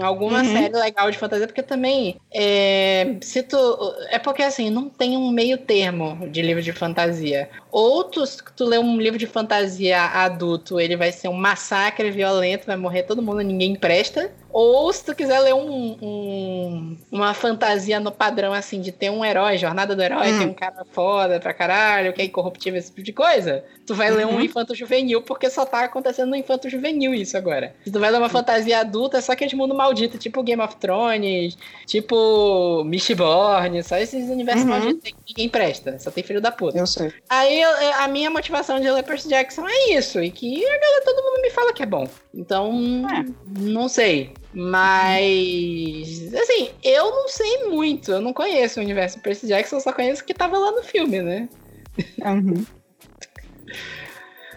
Alguma Uhum. série legal de fantasia, porque também é, se tu, é porque assim, não tem um meio termo de livro de fantasia. Ou tu, tu lê um livro de fantasia adulto, ele vai ser um massacre violento, vai morrer todo mundo, ninguém presta. Ou se tu quiser ler um, um- uma fantasia no padrão assim, de ter um herói, jornada do herói, Hum. tem um cara foda pra caralho, que é incorruptível, esse tipo de coisa, tu vai ler um Uhum. infanto juvenil, porque só tá acontecendo no infanto juvenil isso agora. Se tu vai dar uma fantasia adulta, é só aquele mundo maldito, tipo Game of Thrones, tipo Mistborn, só esses universos Uhum. malditos que ninguém presta, só tem filho da puta. Eu sei. Aí a minha motivação de ler Percy Jackson é isso, e que a galera, todo mundo me fala que é bom. Então, É. não sei. Mas, assim, eu não sei muito, eu não conheço o universo Percy Jackson, eu só conheço o que tava lá no filme, né? Uhum.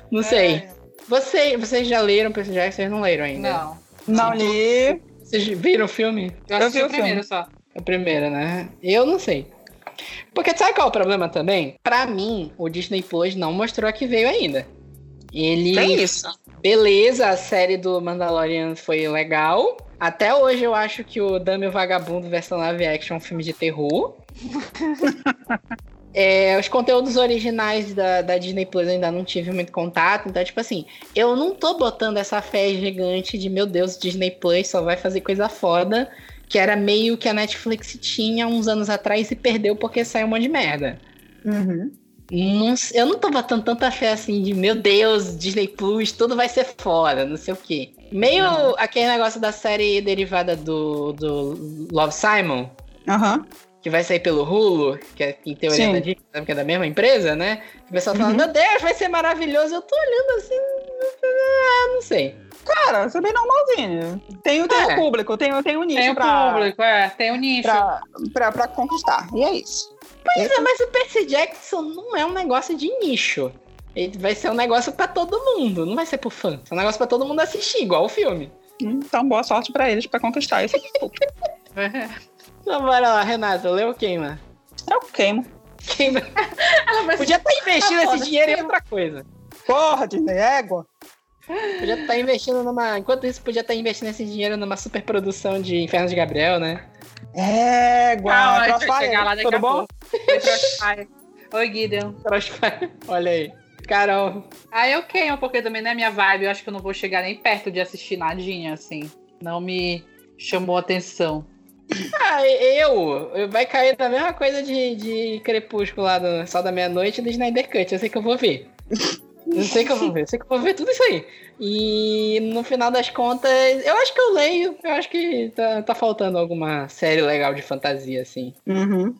Não sei. Você, vocês já leram Percy Jackson? Vocês não leram ainda? Não. Não li. Vocês viram o filme? Eu assisti vi o o primeiro só. A primeira, né? Eu não sei. Porque sabe qual é o problema também? Pra mim, o Disney Plus não mostrou a que veio ainda. Ele. Tem isso. Beleza, a série do Mandalorian foi legal. Até hoje eu acho que o Dame o Vagabundo versão live action é um filme de terror. É, os conteúdos originais da, da Disney Plus eu ainda não tive muito contato, então, tipo assim, eu não tô botando essa fé gigante de meu Deus, Disney Plus só vai fazer coisa foda, que era meio que a Netflix tinha uns anos atrás e perdeu porque saiu um monte de merda. Uhum. Não eu não tô botando tanta fé assim de meu Deus, Disney Plus, tudo vai ser foda, não sei o quê. Meio aquele negócio da série derivada do, do Love Simon, Aham. que vai sair pelo Hulu, que é em teoria Sim. da Disney, que é da mesma empresa, né? O pessoal falando, Uhum. meu Deus, vai ser maravilhoso. Eu tô olhando assim, ah, não sei. Cara, isso é bem normalzinho. Tem, tem É. o público, tem, tem o nicho Tem o pra, público, é. Tem o nicho. pra, pra, pra conquistar. E é isso. Pois é, mas o Percy Jackson não é um negócio de nicho. Ele vai ser um negócio pra todo mundo, não vai ser pro fã. É um negócio pra todo mundo assistir, igual o filme. Então, boa sorte pra eles pra conquistar esse público. Então bora lá, Renata, lê ou queima? Eu queimo. Queima. Ela vai Podia estar investindo Ah, foda, esse dinheiro em outra coisa. Porra, Disney, égua. Podia estar investindo numa. Enquanto isso, podia estar investindo esse dinheiro numa superprodução de Inferno de Gabriel, né? Égua. Calma, a gente vai Crossfire, chegar lá tudo bom? Oi. Crossfire. Olha aí. Carol. Ah, eu queimo, porque também não é minha vibe. Eu acho que eu não vou chegar nem perto de assistir nadinha, assim. Não me chamou atenção. Ah, eu, eu vai cair na mesma coisa de, de Crepúsculo lá do Sol da Meia-Noite e do Snyder Cut. Eu sei que eu vou ver. Eu sei que eu vou ver, eu sei que eu vou ver tudo isso aí. E no final das contas, eu acho que eu leio. Eu acho que tá, tá faltando alguma série legal de fantasia, assim. Uhum.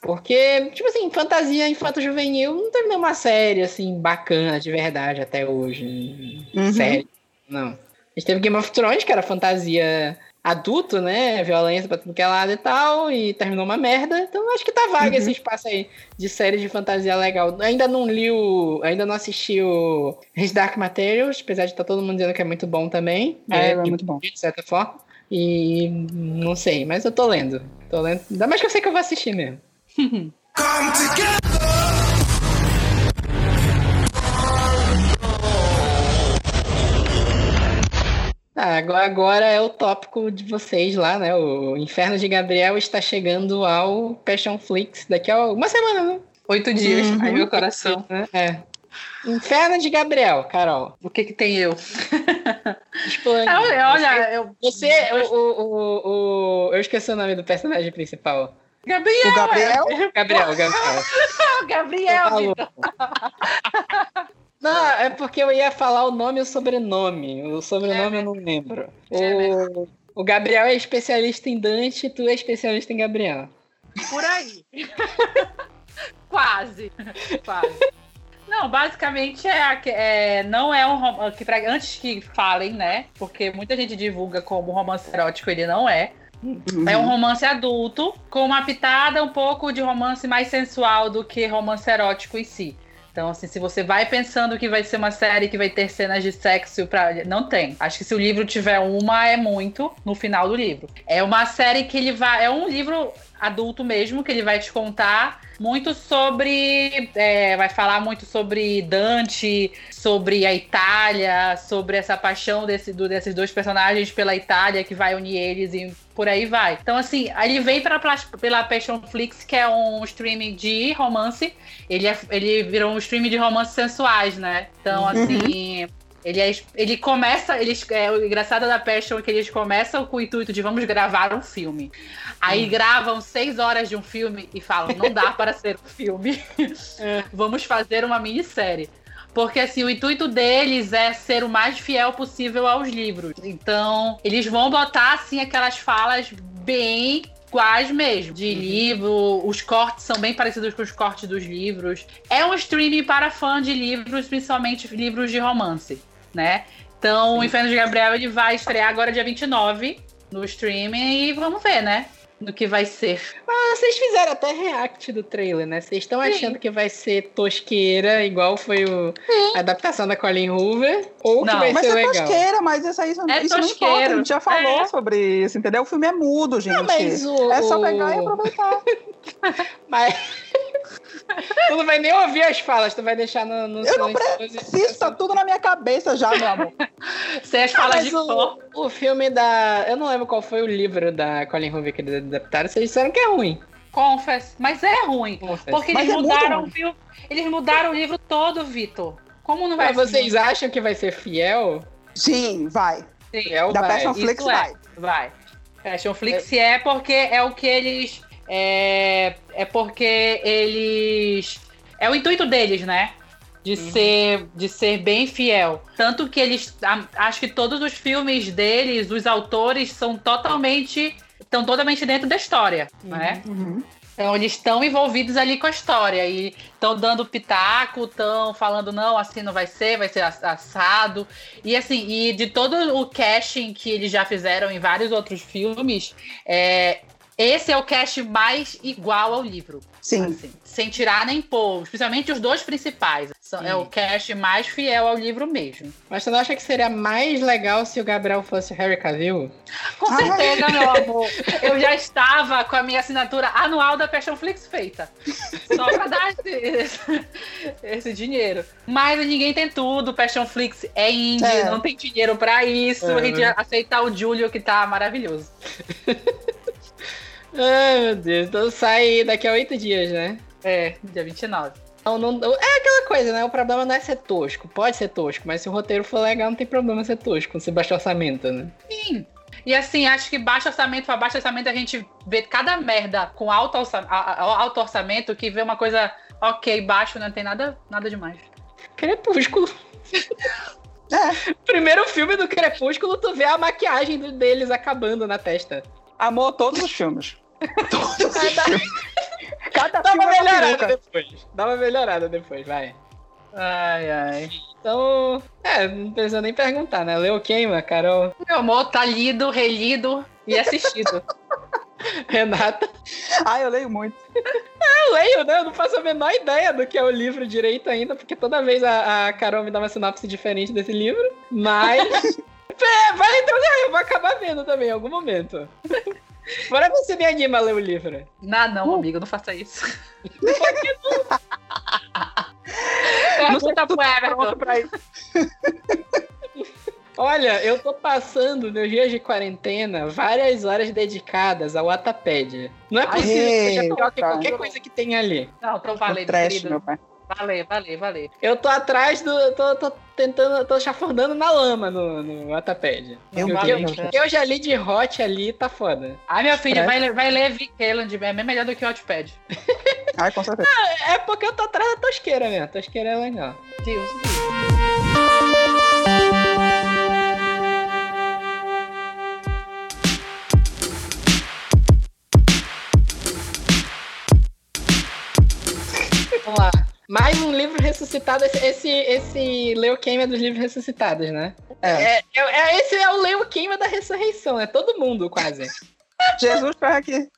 Porque, tipo assim, fantasia infanto-juvenil não teve nenhuma série, assim, bacana de verdade até hoje. Uhum. Série. Não. A gente teve Game of Thrones, que era fantasia adulto, né? Violência pra tudo que é lado e tal, e terminou uma merda. Então acho que tá vaga Uhum. esse espaço aí de série de fantasia legal. Ainda não li o. Ainda não assisti o His Dark Materials, apesar de estar todo mundo dizendo que é muito bom também. É, é de- muito bom. De certa forma. E não sei, mas eu tô lendo. Tô lendo. Ainda mais que eu sei que eu vou assistir mesmo. Ah, agora, agora é o tópico de vocês lá, né? O Inferno de Gabriel está chegando ao Passion Flix daqui a uma semana, né? Oito dias. Uhum. Ai, meu coração. É. Inferno de Gabriel, Carol. O que que tem eu? Explode. Olha, olha, eu... Você, o, o, o, o- Eu esqueci o nome do personagem principal. Gabriel! O Gabriel? Gabriel, Gabriel. é, Gabriel, Falou. Vitor. Não, é porque eu ia falar o nome e o sobrenome. O sobrenome eu não lembro. É O, o Gabriel é especialista em Dante, tu é especialista em Gabriel. Por aí. Quase. Quase. Não, basicamente é, é não é um rom- que pra, antes que falem, né? Porque muita gente divulga como romance erótico, ele não é. É um romance adulto com uma pitada um pouco de romance mais sensual do que romance erótico em si. Então, assim, se você vai pensando que vai ser uma série que vai ter cenas de sexo pra. Não tem. Acho que se o livro tiver uma, é muito no final do livro. É uma série que ele vai. É um livro adulto mesmo, que ele vai te contar muito sobre. é, vai falar muito sobre Dante, sobre a Itália, sobre essa paixão desse, do- desses dois personagens pela Itália que vai unir eles e por aí vai. Então, assim, ele vem pra, pela Passionflix, que é um streaming de romance. Ele, é, ele virou um streaming de romances sensuais, né? Então, assim. Ele, é, ele começa. Eles, é, o engraçado da Passion é que eles começam com o intuito de vamos gravar um filme. Aí gravam seis horas de um filme e falam: não dá para ser um filme. vamos fazer uma minissérie. Porque assim, o intuito deles é ser o mais fiel possível aos livros. Então, eles vão botar assim aquelas falas bem iguais mesmo, de uhum. livro, os cortes são bem parecidos com os cortes dos livros. É um streaming para fã de livros, principalmente livros de romance, né? Então, Sim. o Inferno de Gabriel ele vai estrear agora dia 29 no streaming e vamos ver, né? Do que vai ser. Ah, vocês fizeram até react do trailer, né? Vocês estão achando que vai ser tosqueira, igual foi o, a adaptação da Colin Hoover? Ou não, que vai mas ser é legal? tosqueira, mas isso aí isso, é isso não importa. A gente já falou é. sobre isso, entendeu? O filme é mudo, gente. Não, mas o, é só pegar e aproveitar. mas. tu não vai nem ouvir as falas, tu vai deixar no, no Eu não preciso, tá tudo na minha cabeça já, meu amor. Sem as falas de o, o filme da. Eu não lembro qual foi o livro da Colin Hoover que eles adaptaram, vocês disseram que é ruim. Confess, mas é ruim. Confess. Porque eles é mudaram, viu? Eles mudaram o livro todo, Vitor. Como não vai Mas vocês acham que vai ser fiel? Sim, vai. Sim, fiel da vai. Passion Flix vai. É, vai. Passion Flix é. é porque é o que eles é, é porque eles. É o intuito deles, né? De, uhum. ser, de ser bem fiel. Tanto que eles. Acho que todos os filmes deles, os autores, são totalmente. estão totalmente dentro da história, uhum. né? Uhum. Então eles estão envolvidos ali com a história e estão dando pitaco, estão falando não, assim não vai ser, vai ser assado. E assim, e de todo o casting que eles já fizeram em vários outros filmes, é, esse é o cast mais igual ao livro. Sim. Assim, sem tirar nem pôr. Especialmente os dois principais. São, é o cast mais fiel ao livro mesmo. Mas você não acha que seria mais legal se o Gabriel fosse Harry Cavill? Com certeza, meu amor. Eu já estava com a minha assinatura anual da Passion Flix feita. Só pra dar esse, esse dinheiro. Mas ninguém tem tudo. Passion Flix é indie, é. não tem dinheiro pra isso. É. A gente aceitar o Júlio que tá maravilhoso. Ai, meu Deus. Então sai daqui a oito dias, né? É, dia 29. Não, não, é aquela coisa, né? O problema não é ser tosco. Pode ser tosco, mas se o roteiro for legal, não tem problema ser tosco, se baixo orçamento, né? Sim. E assim, acho que baixo orçamento para baixo orçamento a gente vê cada merda com alto orçamento, alto orçamento que vê uma coisa ok, baixo, não tem nada, nada demais. Crepúsculo. É. Primeiro filme do Crepúsculo, tu vê a maquiagem deles acabando na testa. Amor todos os filmes. Todos Cada Dá uma é melhorada depois. Dá uma melhorada depois, vai. Ai, ai. Então, é, não precisa nem perguntar, né? Leu queima, Carol? Meu amor, tá lido, relido e assistido. Renata. Ah, eu leio muito. É, eu leio, né? Eu não faço a menor ideia do que é o livro direito ainda, porque toda vez a, a Carol me dá uma sinopse diferente desse livro. Mas. é, vai então, eu vou acabar vendo também em algum momento. Bora ver se me anima a ler o livro. Não, não, uh. amigo, não faça isso. Por que não? não sei tá. Pra isso. Olha, eu tô passando meus dias de quarentena várias horas dedicadas ao Wattpad. Não é possível Aê, que seja pior que qualquer coisa que tem ali. Não, então valeu, trash, meu pai. Valeu, valeu, valeu. Eu tô atrás do. tô, tô tentando. tô chafurdando na lama no, no Wattpad. Eu, eu, eu, já li de hot ali, tá foda. Ai, meu filho, vai, vai ler Vic Haaland, é bem melhor do que o Wattpad. Ai, com certeza. é porque eu tô atrás da tosqueira mesmo. tosqueira é legal. Deus, Deus. Vamos lá. Mais um livro ressuscitado. Esse, esse, esse Leuquêmia dos livros ressuscitados, né? É. É, é, é esse é o Leuquêmia da ressurreição. É todo mundo, quase. Jesus tá aqui.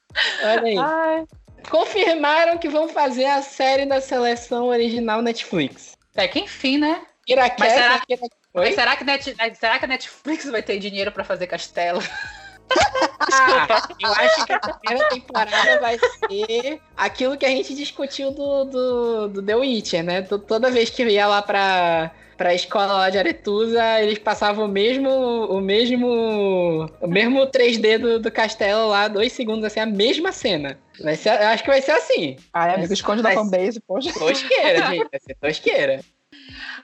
Olha aí. Ai. Confirmaram que vão fazer a série da seleção original Netflix. É que enfim, né? Iraquete, mas será, mas será, que Net, será que a Netflix vai ter dinheiro para fazer castelo? Ah, eu acho que a primeira temporada vai ser aquilo que a gente discutiu do, do, do The Witcher, né? Toda vez que ia lá pra, pra escola lá de Aretusa, eles passavam o mesmo o mesmo o mesmo 3D do, do castelo lá, dois segundos assim, a mesma cena. Vai ser, eu acho que vai ser assim. Ah, é, amigo, esconde da fanbase, poxa. Tosqueira, gente, vai ser tosqueira.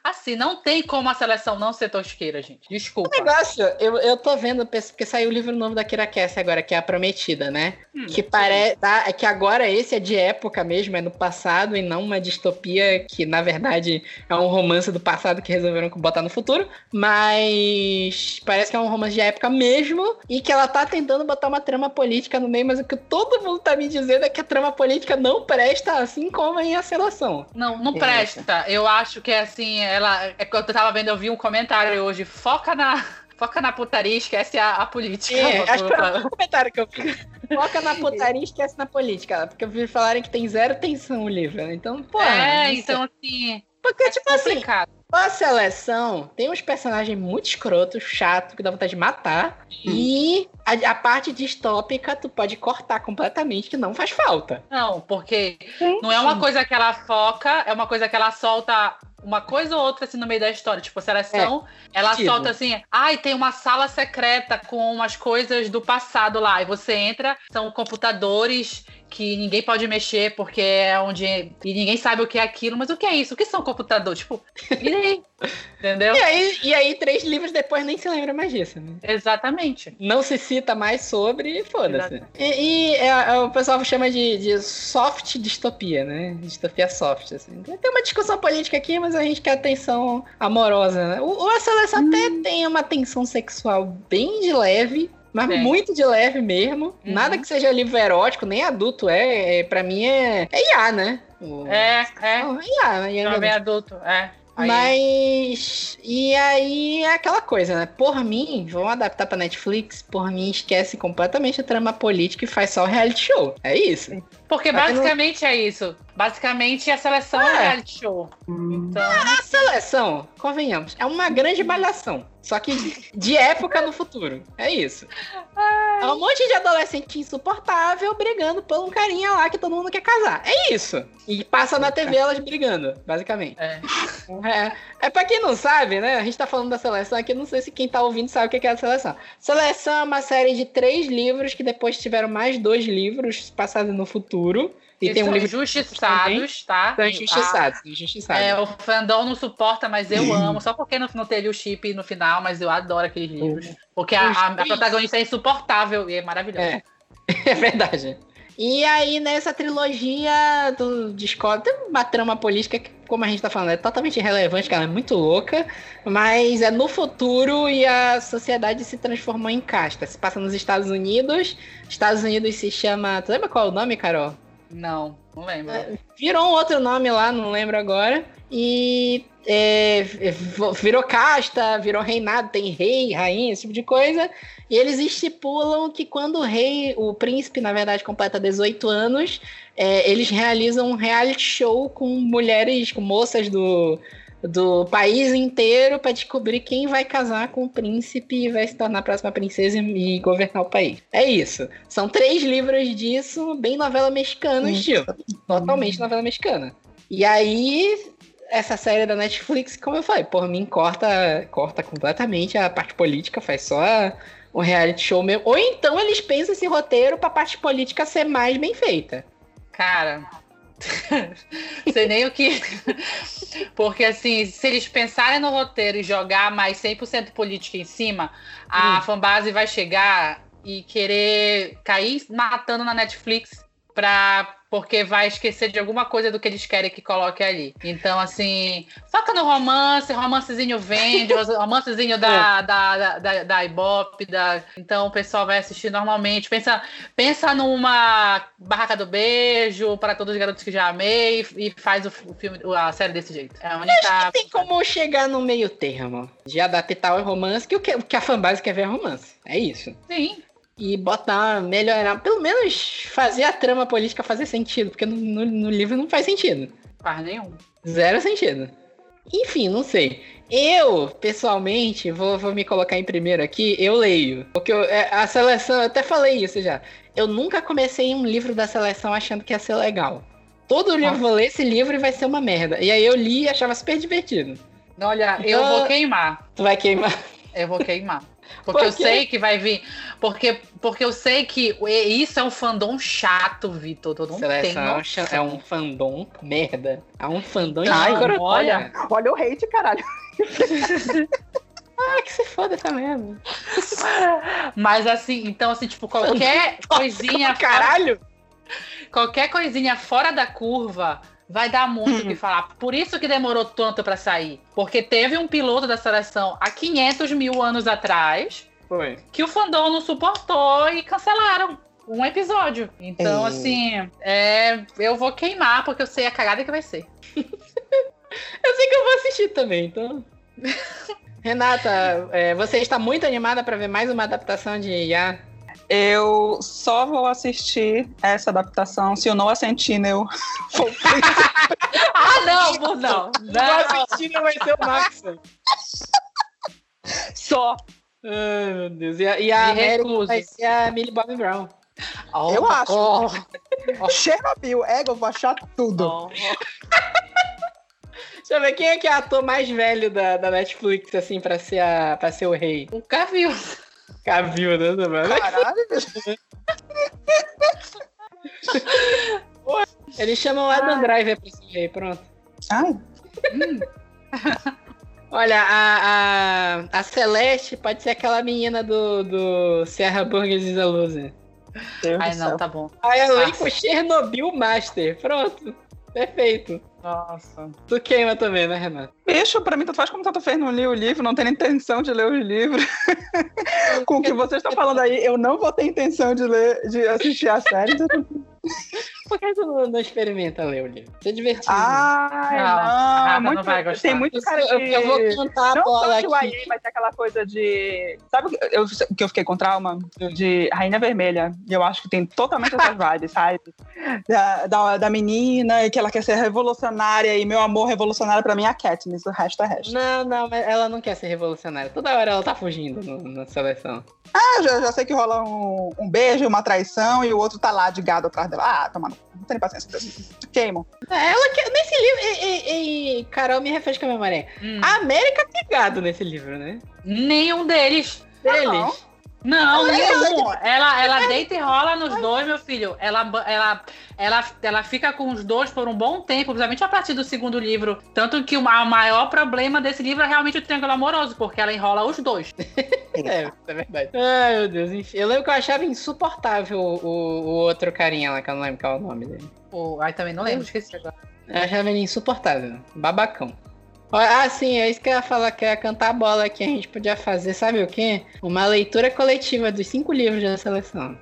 Assim, não tem como a seleção não ser tosqueira, gente. Desculpa. O negócio, eu, eu tô vendo, porque saiu o livro novo da Kira Cass agora, que é a Prometida, né? Hum, que parece. Tá, é que agora esse é de época mesmo, é no passado e não uma distopia que, na verdade, é um romance do passado que resolveram botar no futuro. Mas parece que é um romance de época mesmo e que ela tá tentando botar uma trama política no meio, mas o que todo mundo tá me dizendo é que a trama política não presta, assim como em a seleção. Não, não presta. Eu acho que assim, ela. É que eu tava vendo, eu vi um comentário hoje. Foca na. Foca na putaria e esquece a, a política. É, acho que foi o comentário que eu fiz. Foca na putaria e esquece na política. Porque eu vi falarem que tem zero tensão o livro. Então, pô. É, então assim. Porque, é tipo assim, complicado. a seleção tem uns personagens muito escrotos, chato, que dá vontade de matar. E a, a parte distópica tu pode cortar completamente, que não faz falta. Não, porque não é uma coisa que ela foca, é uma coisa que ela solta uma coisa ou outra assim no meio da história. Tipo, a seleção, ela tipo. solta assim, ai, tem uma sala secreta com umas coisas do passado lá. E você entra, são computadores que ninguém pode mexer porque é onde. E ninguém sabe o que é aquilo, mas o que é isso? O que são computadores? Tipo, e aí? Entendeu? E aí, e aí, três livros depois nem se lembra mais disso, né? Exatamente. Não se cita mais sobre e foda-se. E, é, é, o pessoal chama de, de soft distopia, né? Distopia soft, assim. Tem uma discussão política aqui, mas a gente quer atenção amorosa, né? O, o Seleção até tem uma tensão sexual bem de leve, mas muito de leve mesmo. Uhum. Nada que seja livro erótico, nem adulto é. é pra mim é. É IA, né? O- É, é. Não, é IA, né? Jovem adult. adulto, é. Aí- Mas. E aí é aquela coisa, né? Por mim, vamos adaptar pra Netflix. Por mim, esquece completamente a trama política e faz só o reality show. É isso. Porque Mas eu não- basicamente é isso. Basicamente a seleção é, É. reality show. Então, A seleção, convenhamos, é uma grande malhação. Só que de época no futuro. É isso. É um monte de adolescente insuportável brigando por um carinha lá que todo mundo quer casar. É isso. E passa na TV elas brigando, basicamente. é. É, é pra quem não sabe, né? A gente tá falando da seleção aqui, não sei se quem tá ouvindo sabe o que é a seleção. Seleção é uma série de três livros que depois tiveram mais dois livros passados no futuro. E Eles tem um são livro injustiçados, tá? São injustiçados, injustiçados. É, o fandom não suporta, mas eu amo. Só porque não, não teve o chip no final, mas eu adoro aqueles livros. Porque a, a- a protagonista é insuportável e é maravilhosa. É. É verdade. E aí, nessa trilogia do Discord, tem uma trama política que, como a gente tá falando, é totalmente irrelevante, que ela é muito louca, mas é no futuro e a sociedade se transformou em casta. Se passa nos Estados Unidos, Estados Unidos se chama. Tu lembra qual é o nome, Carol? Não, não lembro. Virou um outro nome lá, não lembro agora. E é, virou casta, virou reinado, tem rei, rainha, esse tipo de coisa. E eles estipulam que quando o rei, o príncipe, na verdade, completa 18 anos, é, eles realizam um reality show com mulheres, com moças do, do país inteiro para descobrir quem vai casar com o príncipe e vai se tornar a próxima princesa e, governar o país. É isso. São três livros disso, bem novela mexicana, Hum. estilo. Totalmente novela mexicana. E aí, essa série da Netflix, como eu falei, por mim corta, corta completamente a parte política, faz só o reality show mesmo. Ou então eles pensam esse roteiro pra parte política ser mais bem feita. Cara, sei nem o que. Porque, assim, se eles pensarem no roteiro e jogar mais 100% política em cima, a Hum. fanbase vai chegar e querer cair matando na Netflix pra. Porque vai esquecer de alguma coisa do que eles querem que coloque ali. Então, assim, foca no romance, romancezinho vende, romancezinho da, da, da, da, da Ibope, da... então o pessoal vai assistir normalmente. Pensa, pensa numa Barraca do Beijo, para todos os garotos que já amei, e faz o, filme, a série desse jeito. É a única. Tem como chegar no meio termo de adaptar o romance, que o que, o que a fanbase quer ver é romance. É isso. Sim. E botar, melhorar, pelo menos fazer a trama política fazer sentido, porque no, no- no livro não faz sentido. Faz nenhum. Zero sentido. Enfim, não sei. Eu, pessoalmente, vou, vou me colocar em primeiro aqui, eu leio. Porque eu- é, a seleção, eu até falei isso já. Eu nunca comecei um livro da seleção achando que ia ser legal. Todo livro, vou ler esse livro e vai ser uma merda. E aí eu li e achava super divertido. Olha, eu Então- vou queimar. Tu vai queimar. Eu vou queimar. Porque Por eu sei que vai vir. Porque, porque eu sei que isso é um fandom chato, Vitor. Eu não Seleção tenho. é um é um fandom merda. É um fandom Ai, olha. Olha o hate, caralho. Ah, que se foda essa merda. Mas assim, então, assim, tipo, qualquer coisinha. Caralho! Qualquer coisinha fora da curva vai dar muito o que falar. Por isso que demorou tanto pra sair. Porque teve um piloto da seleção há 500 mil anos atrás Foi. que o fandom não suportou e cancelaram um episódio. Então, Ei. assim, é, eu vou queimar porque eu sei a cagada que vai ser. Eu sei que eu vou assistir também, então. Renata, é, você está muito animada pra ver mais uma adaptação de IA? Eu só vou assistir essa adaptação se o Noah Centineo for Ah, não, não. Não. assistir, vai ser o Max. só. Ai, meu Deus. E a, e a América vai ser a Millie Bobby Brown. Oh, Eu acho. oh, Chernobyl, ego, eu vou achar tudo. oh. Deixa eu ver, quem é que é o ator mais velho da, da Netflix, assim, pra ser, a, pra ser o rei? O Cavil. Cavil, né, mano? Caralho, bicho. Eles chamam o Adam Driver pra ser rei, pronto. Ai, Olha, a, a, a Celeste pode ser aquela menina do, do Serra Burgers is a Loser. Ai, não, tá bom. A Elaine Nossa. com Chernobyl Master. Pronto. Perfeito. Nossa. Tu queima também, né, Renato? Bicho, pra mim, tanto faz como tanto fez, não li o livro, não tenho intenção de ler os livros. Com o que vocês estão falando aí, eu não vou ter intenção de ler, de assistir a série. Por que tu não, não experimenta ler o livro? Isso é divertido. Ai, Não, não, muito, não vai gostar. tem muito cara eu, de... eu vou cantar a Não bola só de aqui. YA, mas é aquela coisa de. Sabe o que eu, que eu fiquei com trauma? De Rainha Vermelha. E eu acho que tem totalmente essas vibes, sabe? Da, da, da menina que ela quer ser revolucionária e meu amor revolucionário pra mim é a Katniss, o resto é resto. Não, não, mas ela não quer ser revolucionária. Toda hora ela tá fugindo no- na seleção. Ah, já, já sei que rola um, um beijo, uma traição e o outro tá lá de gado atrás dela. Ah, toma. Não tem paciência pra isso. Queimam. É, Ela quer. Nesse livro. E, e- e- Carol, me refresca a memória. Hum. A América é pegado nesse livro, né? Nenhum deles. Deles. não. Não, Ela- nenhum. Ela, ela deita e rola nos dois, meu filho. Ela, ela, ela, ela fica com os dois por um bom tempo, principalmente a partir do segundo livro. Tanto que o ma- o maior problema desse livro é realmente o triângulo amoroso, porque ela enrola os dois. É, isso é verdade. Ai, meu Deus. Enfim, eu lembro que eu achava insuportável o, o outro carinha lá, que eu não lembro qual é o nome dele. Pô, ai, também não lembro, esqueci agora. Eu achava ele insuportável. Babacão. Ah, sim, é isso que eu ia falar, que ia cantar a bola aqui. A gente podia fazer, sabe o quê? Uma leitura coletiva dos cinco livros da seleção.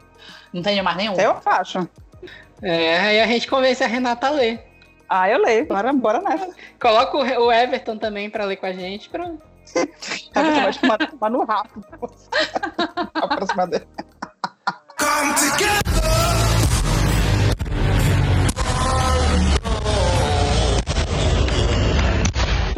Não tenho mais nenhum. Eu acho. É, aí a gente convence a Renata a ler. Ah, eu leio. Bora, bora nessa. Coloca o Everton também pra ler com a gente. Pronto. Tá vai tomar, tomar no rápido. A próxima dele.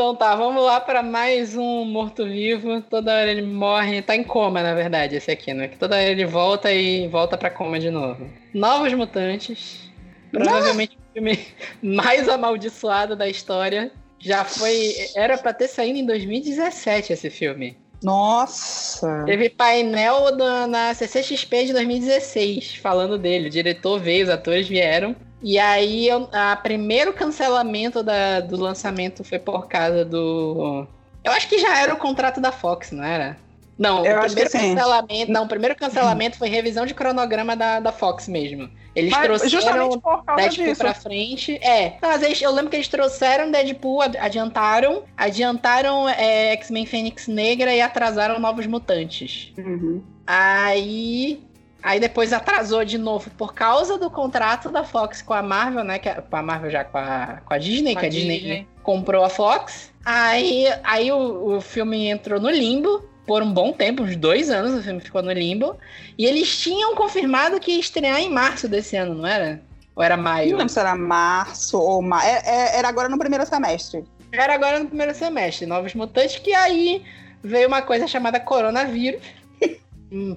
Então tá, vamos lá pra mais um morto-vivo. Toda hora ele morre. Tá em coma, na verdade, esse aqui, né? Que toda hora ele volta e volta pra coma de novo. Novos Mutantes. Provavelmente o filme mais amaldiçoado da história. Já foi. Era pra ter saído em 2017 esse filme. Nossa. Teve painel na CCXP de 2016 falando dele. O diretor veio, os atores vieram. E aí, eu, a primeiro cancelamento da- do lançamento foi por causa do. Eu acho que já era o contrato da Fox, não era? Não, Eu o primeiro cancelamento. Não, primeiro cancelamento foi revisão de cronograma da, da Fox mesmo. Eles Mas trouxeram justamente por causa Deadpool disso. pra frente. É. Não, Mas eles- eu lembro que eles trouxeram Deadpool, ad- adiantaram. Adiantaram é, X-Men Fênix Negra e atrasaram Novos Mutantes. Uhum. Aí. Aí depois atrasou de novo por causa do contrato da Fox com a Marvel, né? Que a, com a Marvel já com a, com a Disney, Com que a a Disney, Disney. comprou a Fox. Aí, aí o, o filme entrou no limbo por um bom tempo, uns dois anos o filme ficou no limbo. E eles tinham confirmado que ia estrear em março desse ano, não era? Ou era maio? Não lembro se era março ou maio. Era agora no primeiro semestre. Era agora no primeiro semestre, Novos Mutantes, que aí veio uma coisa chamada coronavírus.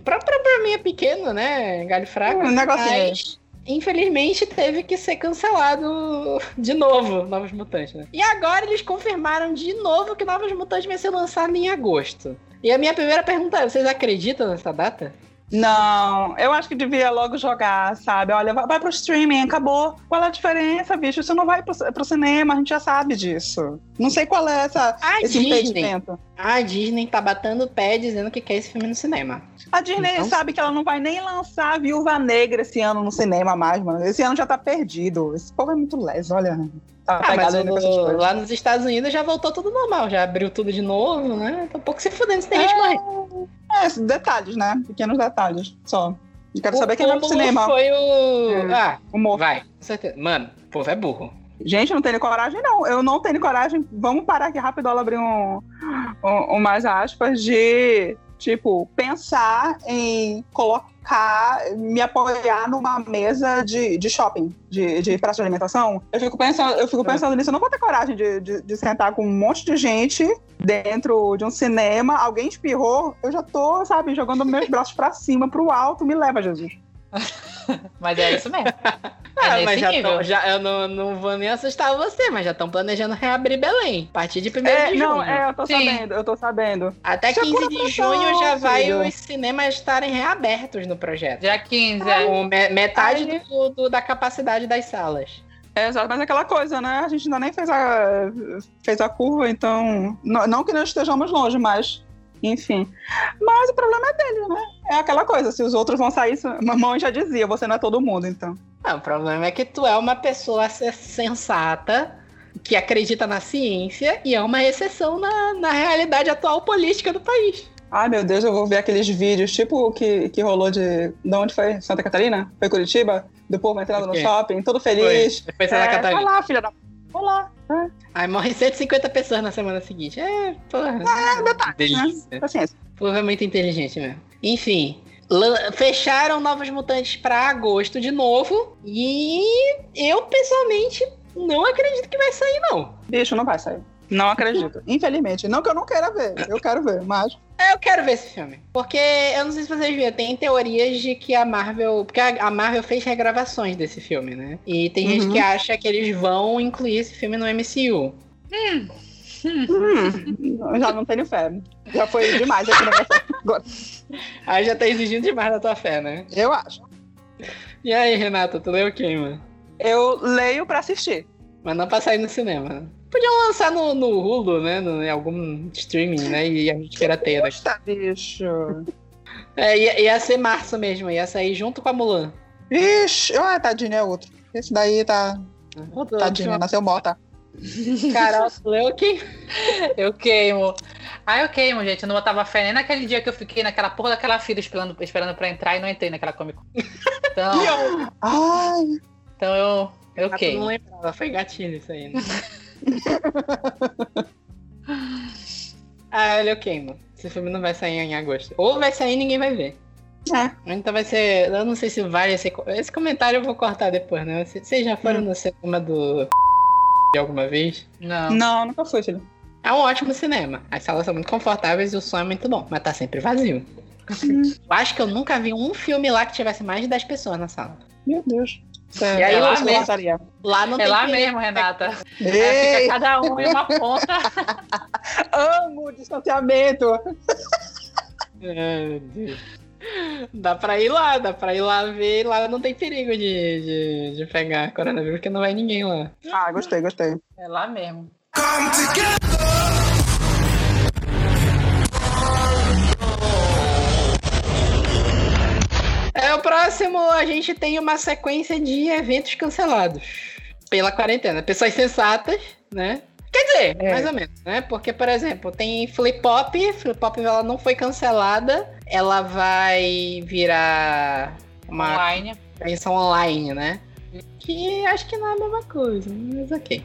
Pra, pra, pra mim é pequeno, né? Galho fraco. Um negocinho. Mas, infelizmente, teve que ser cancelado de novo, Novos Mutantes, né? E agora eles confirmaram de novo que Novos Mutantes vai ser lançado em agosto. E a minha primeira pergunta é: vocês acreditam nessa data? Não, eu acho que devia logo jogar, sabe? Olha, vai, vai pro streaming, acabou. Qual é a diferença, bicho? Você não vai pro, pro cinema, a gente já sabe disso. Não sei qual é essa, A esse Disney. impedimento. A Disney tá batendo o pé dizendo que quer esse filme no cinema. A Disney Então? sabe que ela não vai nem lançar Viúva Negra esse ano no cinema mais, mano. Esse ano já tá perdido. Esse povo é muito leso, olha. Tá Ah, pegado o- coisas. lá nos Estados Unidos já voltou tudo normal, já abriu tudo de novo, né? Tá um pouco se fudendo se tem gente morrendo. É, esses detalhes, né? Pequenos detalhes, só. Eu quero O saber quem vai pro cinema. Foi o. É. Ah, Humor. vai, com certeza. Mano, o povo é burro. Gente, não tenho coragem, não. Eu não tenho coragem. Vamos parar aqui rápido, ela abrir um, um, umas aspas de, tipo, pensar em colocar, me apoiar numa mesa de, de shopping, de, de praça de alimentação. Eu fico pensando, eu fico pensando nisso. Eu não vou ter coragem de, de, de sentar com um monte de gente dentro de um cinema. Alguém espirrou, eu já tô, sabe, jogando meus braços pra cima, pro alto. Me leva, Jesus. Mas é isso mesmo. É Ah, nesse mas já, nível. tão, já eu não, não vou nem assustar você, mas já estão planejando reabrir Belém. A partir de 1 É, de não, junho. é, eu tô Sim. sabendo, eu tô sabendo. Até Isso é 15 pura de junho já vai filho. os cinemas estarem reabertos no projeto. Dia 15, é. Com metade Aí- do, do- da capacidade das salas. É, exato, mas é aquela coisa, né? A gente ainda nem fez a, fez a curva, então. Não, não que nós estejamos longe, mas. Enfim. Mas o problema é dele, né? É aquela coisa, se os outros vão sair. Mamãe já dizia, você não é todo mundo, então. Não, o problema é que tu é uma pessoa se- sensata, que acredita na ciência e é uma exceção na, na realidade atual política do país. Ai, meu Deus, eu vou ver aqueles vídeos, tipo o que, que rolou de. De onde foi? Santa Catarina? Foi Curitiba? Do povo entrando no shopping, todo feliz. Depois Santa É, Catarina. vai lá, filha da. Vai lá. Aí morre 150 pessoas na semana seguinte. É, porra. É, detalhe, delícia. né? Paciência. O povo é muito inteligente mesmo. Enfim, fecharam Novos Mutantes pra agosto de novo. E eu, pessoalmente, não acredito que vai sair, não. Bicho, não vai sair. Não acredito. Infelizmente. Não que eu não queira ver. Eu quero ver, mas. É, Eu quero ver esse filme. Porque eu não sei se vocês viram, tem teorias de que a Marvel. Porque a Marvel fez regravações desse filme, né? E tem gente Uhum. que acha que eles vão incluir esse filme no MCU. Hum, já não tenho fé. Já foi demais aqui na minha fé. Agora, Aí já tá exigindo demais da tua fé, né? Eu acho. E aí, Renata, tu leu quem, mano? Eu leio pra assistir. Mas não pra sair no cinema, né? Podiam lançar no, no Hulu, né? No, em algum streaming, né? E a gente pirateia daqui. Puxa, bicho. É, ia, ia ser março mesmo, ia sair junto com a Mulan. Ixi, ah, tadinho, é outro. Esse daí tá. Outro- Tadinho, nasceu morta. Carol, tu leu quem? Eu queimo. Ah, eu queimo, gente. Eu não botava fé nem naquele dia que eu fiquei naquela porra daquela fila esperando, esperando pra entrar e não entrei naquela Comic Con. Então, Ai, então eu, eu Ah, tu não queimo. lembrava, foi gatilho isso aí, né? ah, olha, eu queimo. Esse filme não vai sair em agosto. Ou vai sair e ninguém vai ver. É. Então vai ser. Eu não sei se vale esse. Esse comentário eu vou cortar depois, né? Vocês já foram Hum. no cinema do. de alguma vez? Não. não, nunca fui, filho. É um ótimo cinema. As salas são muito confortáveis e o som é muito bom, mas tá sempre vazio. Eu acho que eu nunca vi um filme lá que tivesse mais de 10 pessoas na sala. Meu Deus. E aí, eu lá mesmo? lotaria. Lá não É lá mesmo, Renata. É, fica cada um em uma ponta. amo o distanciamento. Deus. Dá pra ir lá, dá pra ir lá ver. Lá não tem perigo de, de, de pegar coronavírus, porque não vai ninguém lá. Ah, gostei, gostei. É lá mesmo. O próximo a gente tem uma sequência de eventos cancelados pela quarentena. Pessoas sensatas, né? Quer dizer, É. mais ou menos, né? Porque, por exemplo, tem Flip Pop. Flip Pop ela não foi cancelada. Ela vai virar uma Online. convenção online, né? Que acho que não é a mesma coisa, mas ok.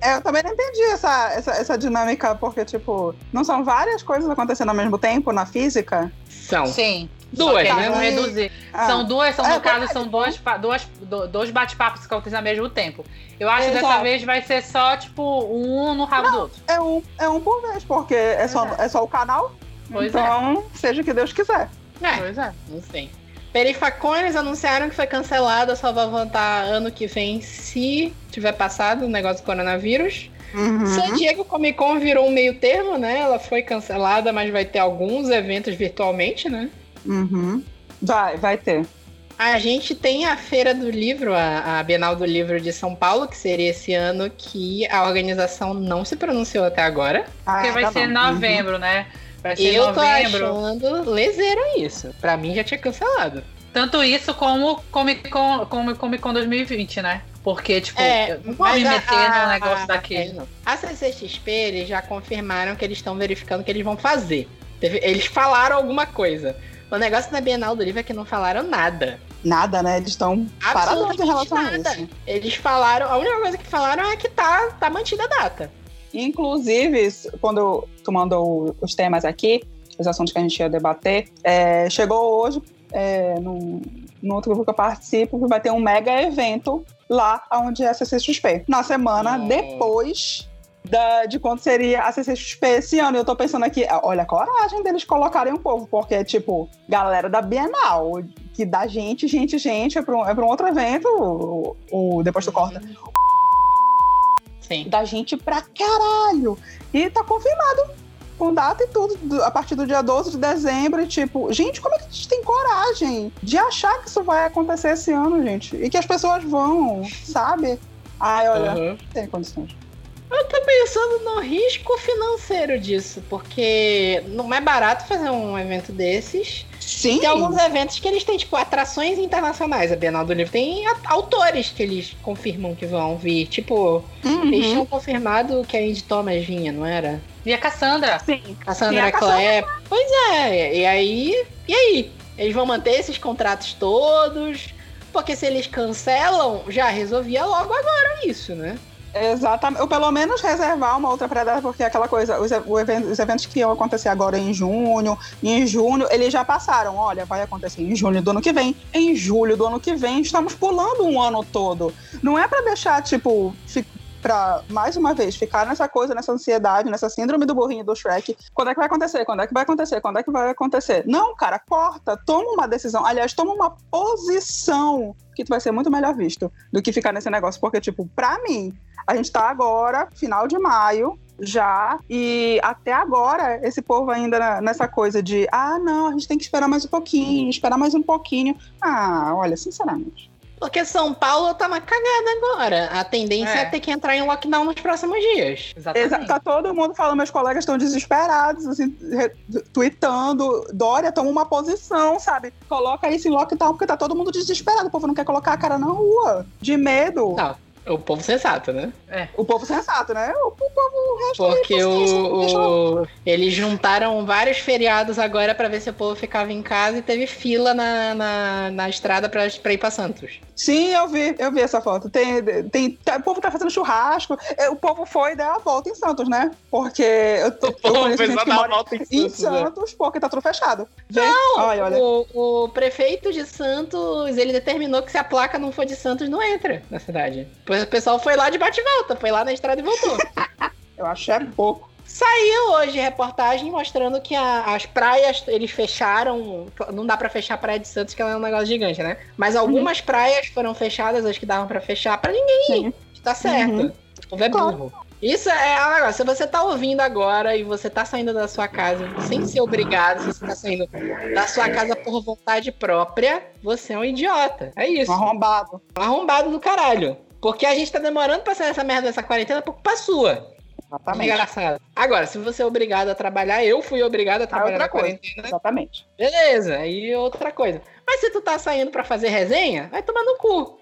É, eu também não entendi essa, essa, essa dinâmica, porque, tipo, não são várias coisas acontecendo ao mesmo tempo na física? São Sim. Duas, né? Aí- reduzir. Ah, São duas, são, É, no caso, verdade. são dois, pa- duas, do- dois bate-papos que acontecem ao mesmo tempo. Eu acho que dessa Exato. vez vai ser só, tipo, um no rabo do outro. é, um, é um por vez, porque é só, Pois é só o canal. Pois é. então, seja o que Deus quiser. É, Pois é. não sei. Perifacones anunciaram que foi cancelada, só vai voltar ano que vem se tiver passado o negócio do coronavírus. Uhum. San Diego Comic Con virou um meio termo, né? Ela foi cancelada, mas vai ter alguns eventos virtualmente, né? Uhum. Vai, vai ter. A gente tem a Feira do Livro, a, a Bienal do Livro de São Paulo, que seria esse ano, que a organização não se pronunciou até agora. Ah, Porque vai tá ser em bom. novembro, né? Vai ser Eu tô novembro. achando lezeiro isso. Pra mim já tinha cancelado. Tanto isso como Comic Con, como Comic Con 2020, né? Porque, tipo, É, não vai me mas a- meter no negócio a- daquele. é, não. A CCXP, eles já confirmaram que eles estão verificando o que eles vão fazer. Eles falaram alguma coisa. O negócio da Bienal do Livro é que não falaram nada. Nada, né? Eles estão parados em relação a nada. isso. Eles falaram, a única coisa que falaram é que tá, tá mantida a data. Inclusive, quando tu mandou os temas aqui, os assuntos que a gente ia debater, é, chegou hoje, é, no, no outro grupo que eu participo, que vai ter um mega evento lá onde é a CCXP. Na semana Hum. depois da- de quando seria a CCXP esse ano. Eu tô pensando aqui, olha a coragem deles colocarem um povo, porque, tipo, galera da Bienal, que dá gente, gente, gente, é pra um, é pra um outro evento, o, o- depois tu corta Sim. da gente pra caralho. E tá confirmado. Com data e tudo, do- a partir do dia 12 de dezembro. E tipo, gente, como é que a gente tem coragem de achar que isso vai acontecer esse ano, gente? E que as pessoas vão, sabe? Ai, olha, Uhum. tem condições. Eu tô pensando no risco financeiro disso, porque não é barato fazer um evento desses. Sim. Tem alguns eventos que eles têm, tipo, atrações internacionais. A Bienal do Livro tem autores que eles confirmam que vão vir. Tipo, eles Uhum. tinham confirmado que a Indy Thomas vinha, não era? E a Cassandra? Sim. Cassandra. Clare. Pois é, e aí. E aí? Eles vão manter esses contratos todos? Porque se eles cancelam, já resolvia logo agora isso, né? Exatamente. Ou pelo menos reservar uma outra pré-data, porque aquela coisa, os, evento- os eventos que iam acontecer agora em junho, em junho, eles já passaram. Olha, vai acontecer em junho do ano que vem, em julho do ano que vem, estamos pulando um ano todo. Não é pra deixar, tipo, pra, mais uma vez, ficar nessa coisa, nessa ansiedade, nessa síndrome do burrinho do Shrek. Quando é que vai acontecer? Quando é que vai acontecer? Quando é que vai acontecer? Não, cara, corta, toma uma decisão. Aliás, toma uma posição que tu vai ser muito melhor visto do que ficar nesse negócio. Porque, tipo, pra mim, a gente tá agora, final de maio, já, e até agora, esse povo ainda nessa coisa de ah, não, a gente tem que esperar mais um pouquinho, esperar mais um pouquinho. Ah, olha, sinceramente. Porque São Paulo tá uma cagada agora. A tendência é, É. ter que entrar em lockdown nos próximos dias. Exatamente. Exa- tá todo mundo falando, meus colegas estão desesperados, assim, tweetando. Dória, toma uma posição, sabe? Coloca isso em lockdown, porque tá todo mundo desesperado. O povo não quer colocar a cara na rua, de medo. Não, o povo sensato, né? O povo sensato, né? O, o povo o resto aí, Porque deixa lá. o, o- eles juntaram vários feriados agora pra ver se o povo ficava em casa e teve fila na, na, na estrada pra, pra ir pra Santos. Sim, eu vi, eu vi essa foto. Tem, tem, tá- o povo tá fazendo churrasco. É, O povo foi dar a volta em Santos, né? Porque eu, tô, eu conheço gente que mora volta em Santos, porque tá tudo fechado. Vê? Olha, olha. O, o prefeito de Santos, ele determinou que se a placa não for de Santos, não entra na cidade. Pois o pessoal foi lá de bate-volta, foi lá na estrada e voltou. Eu acho é pouco. Saiu hoje reportagem mostrando que a- as praias, eles fecharam. Não dá pra fechar a praia de Santos, que ela é um negócio gigante, né? Mas algumas praias foram fechadas, as que davam pra fechar, pra ninguém ir. Tá certo. Uhum. O povo é burro. Isso é um negócio. Se você tá ouvindo agora e você tá saindo da sua casa sem ser obrigado, se você tá saindo da sua casa por vontade própria, você é um idiota. É isso. Um arrombado. Um arrombado do caralho. Porque a gente tá demorando pra sair dessa merda dessa quarentena por culpa sua. Exatamente. Engraçado. Agora, se você é obrigado a trabalhar, eu fui obrigado a trabalhar outra na coisa. quarentena, Exatamente. beleza, aí outra coisa. Mas se tu tá saindo pra fazer resenha, vai tomar no cu.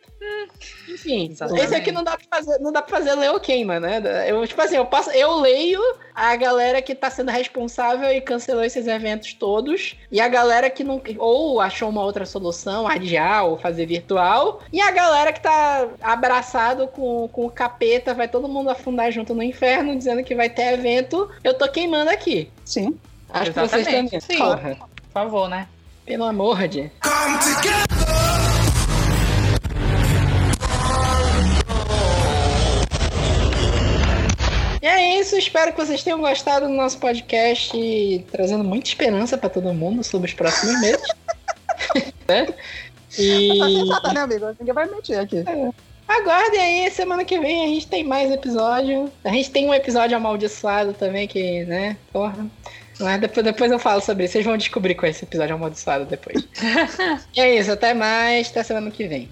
Enfim, Exatamente. esse aqui não dá pra fazer, não dá pra fazer leu queima, né? Eu, tipo assim, eu, passo, eu leio a galera que tá sendo responsável e cancelou esses eventos todos, e a galera que não ou achou uma outra solução, adiar ou fazer virtual, e a galera que tá abraçado com, com o capeta, vai todo mundo afundar junto no inferno, dizendo que vai ter evento, eu tô queimando aqui. Sim. Acho que vocês Exatamente. também. Sim. Porra, Por favor, né? pelo amor de... E é isso, espero que vocês tenham gostado do nosso podcast, trazendo muita esperança pra todo mundo sobre os próximos meses. né? Tá E sensata, né, amigo? Ninguém vai mentir aqui. Aguardem aí, semana que vem a gente tem mais episódio. A gente tem um episódio amaldiçoado também, que, né, porra. Mas depois, depois eu falo sobre isso. Vocês vão descobrir com esse episódio amaldiçoado depois. e é isso, até mais, até semana que vem.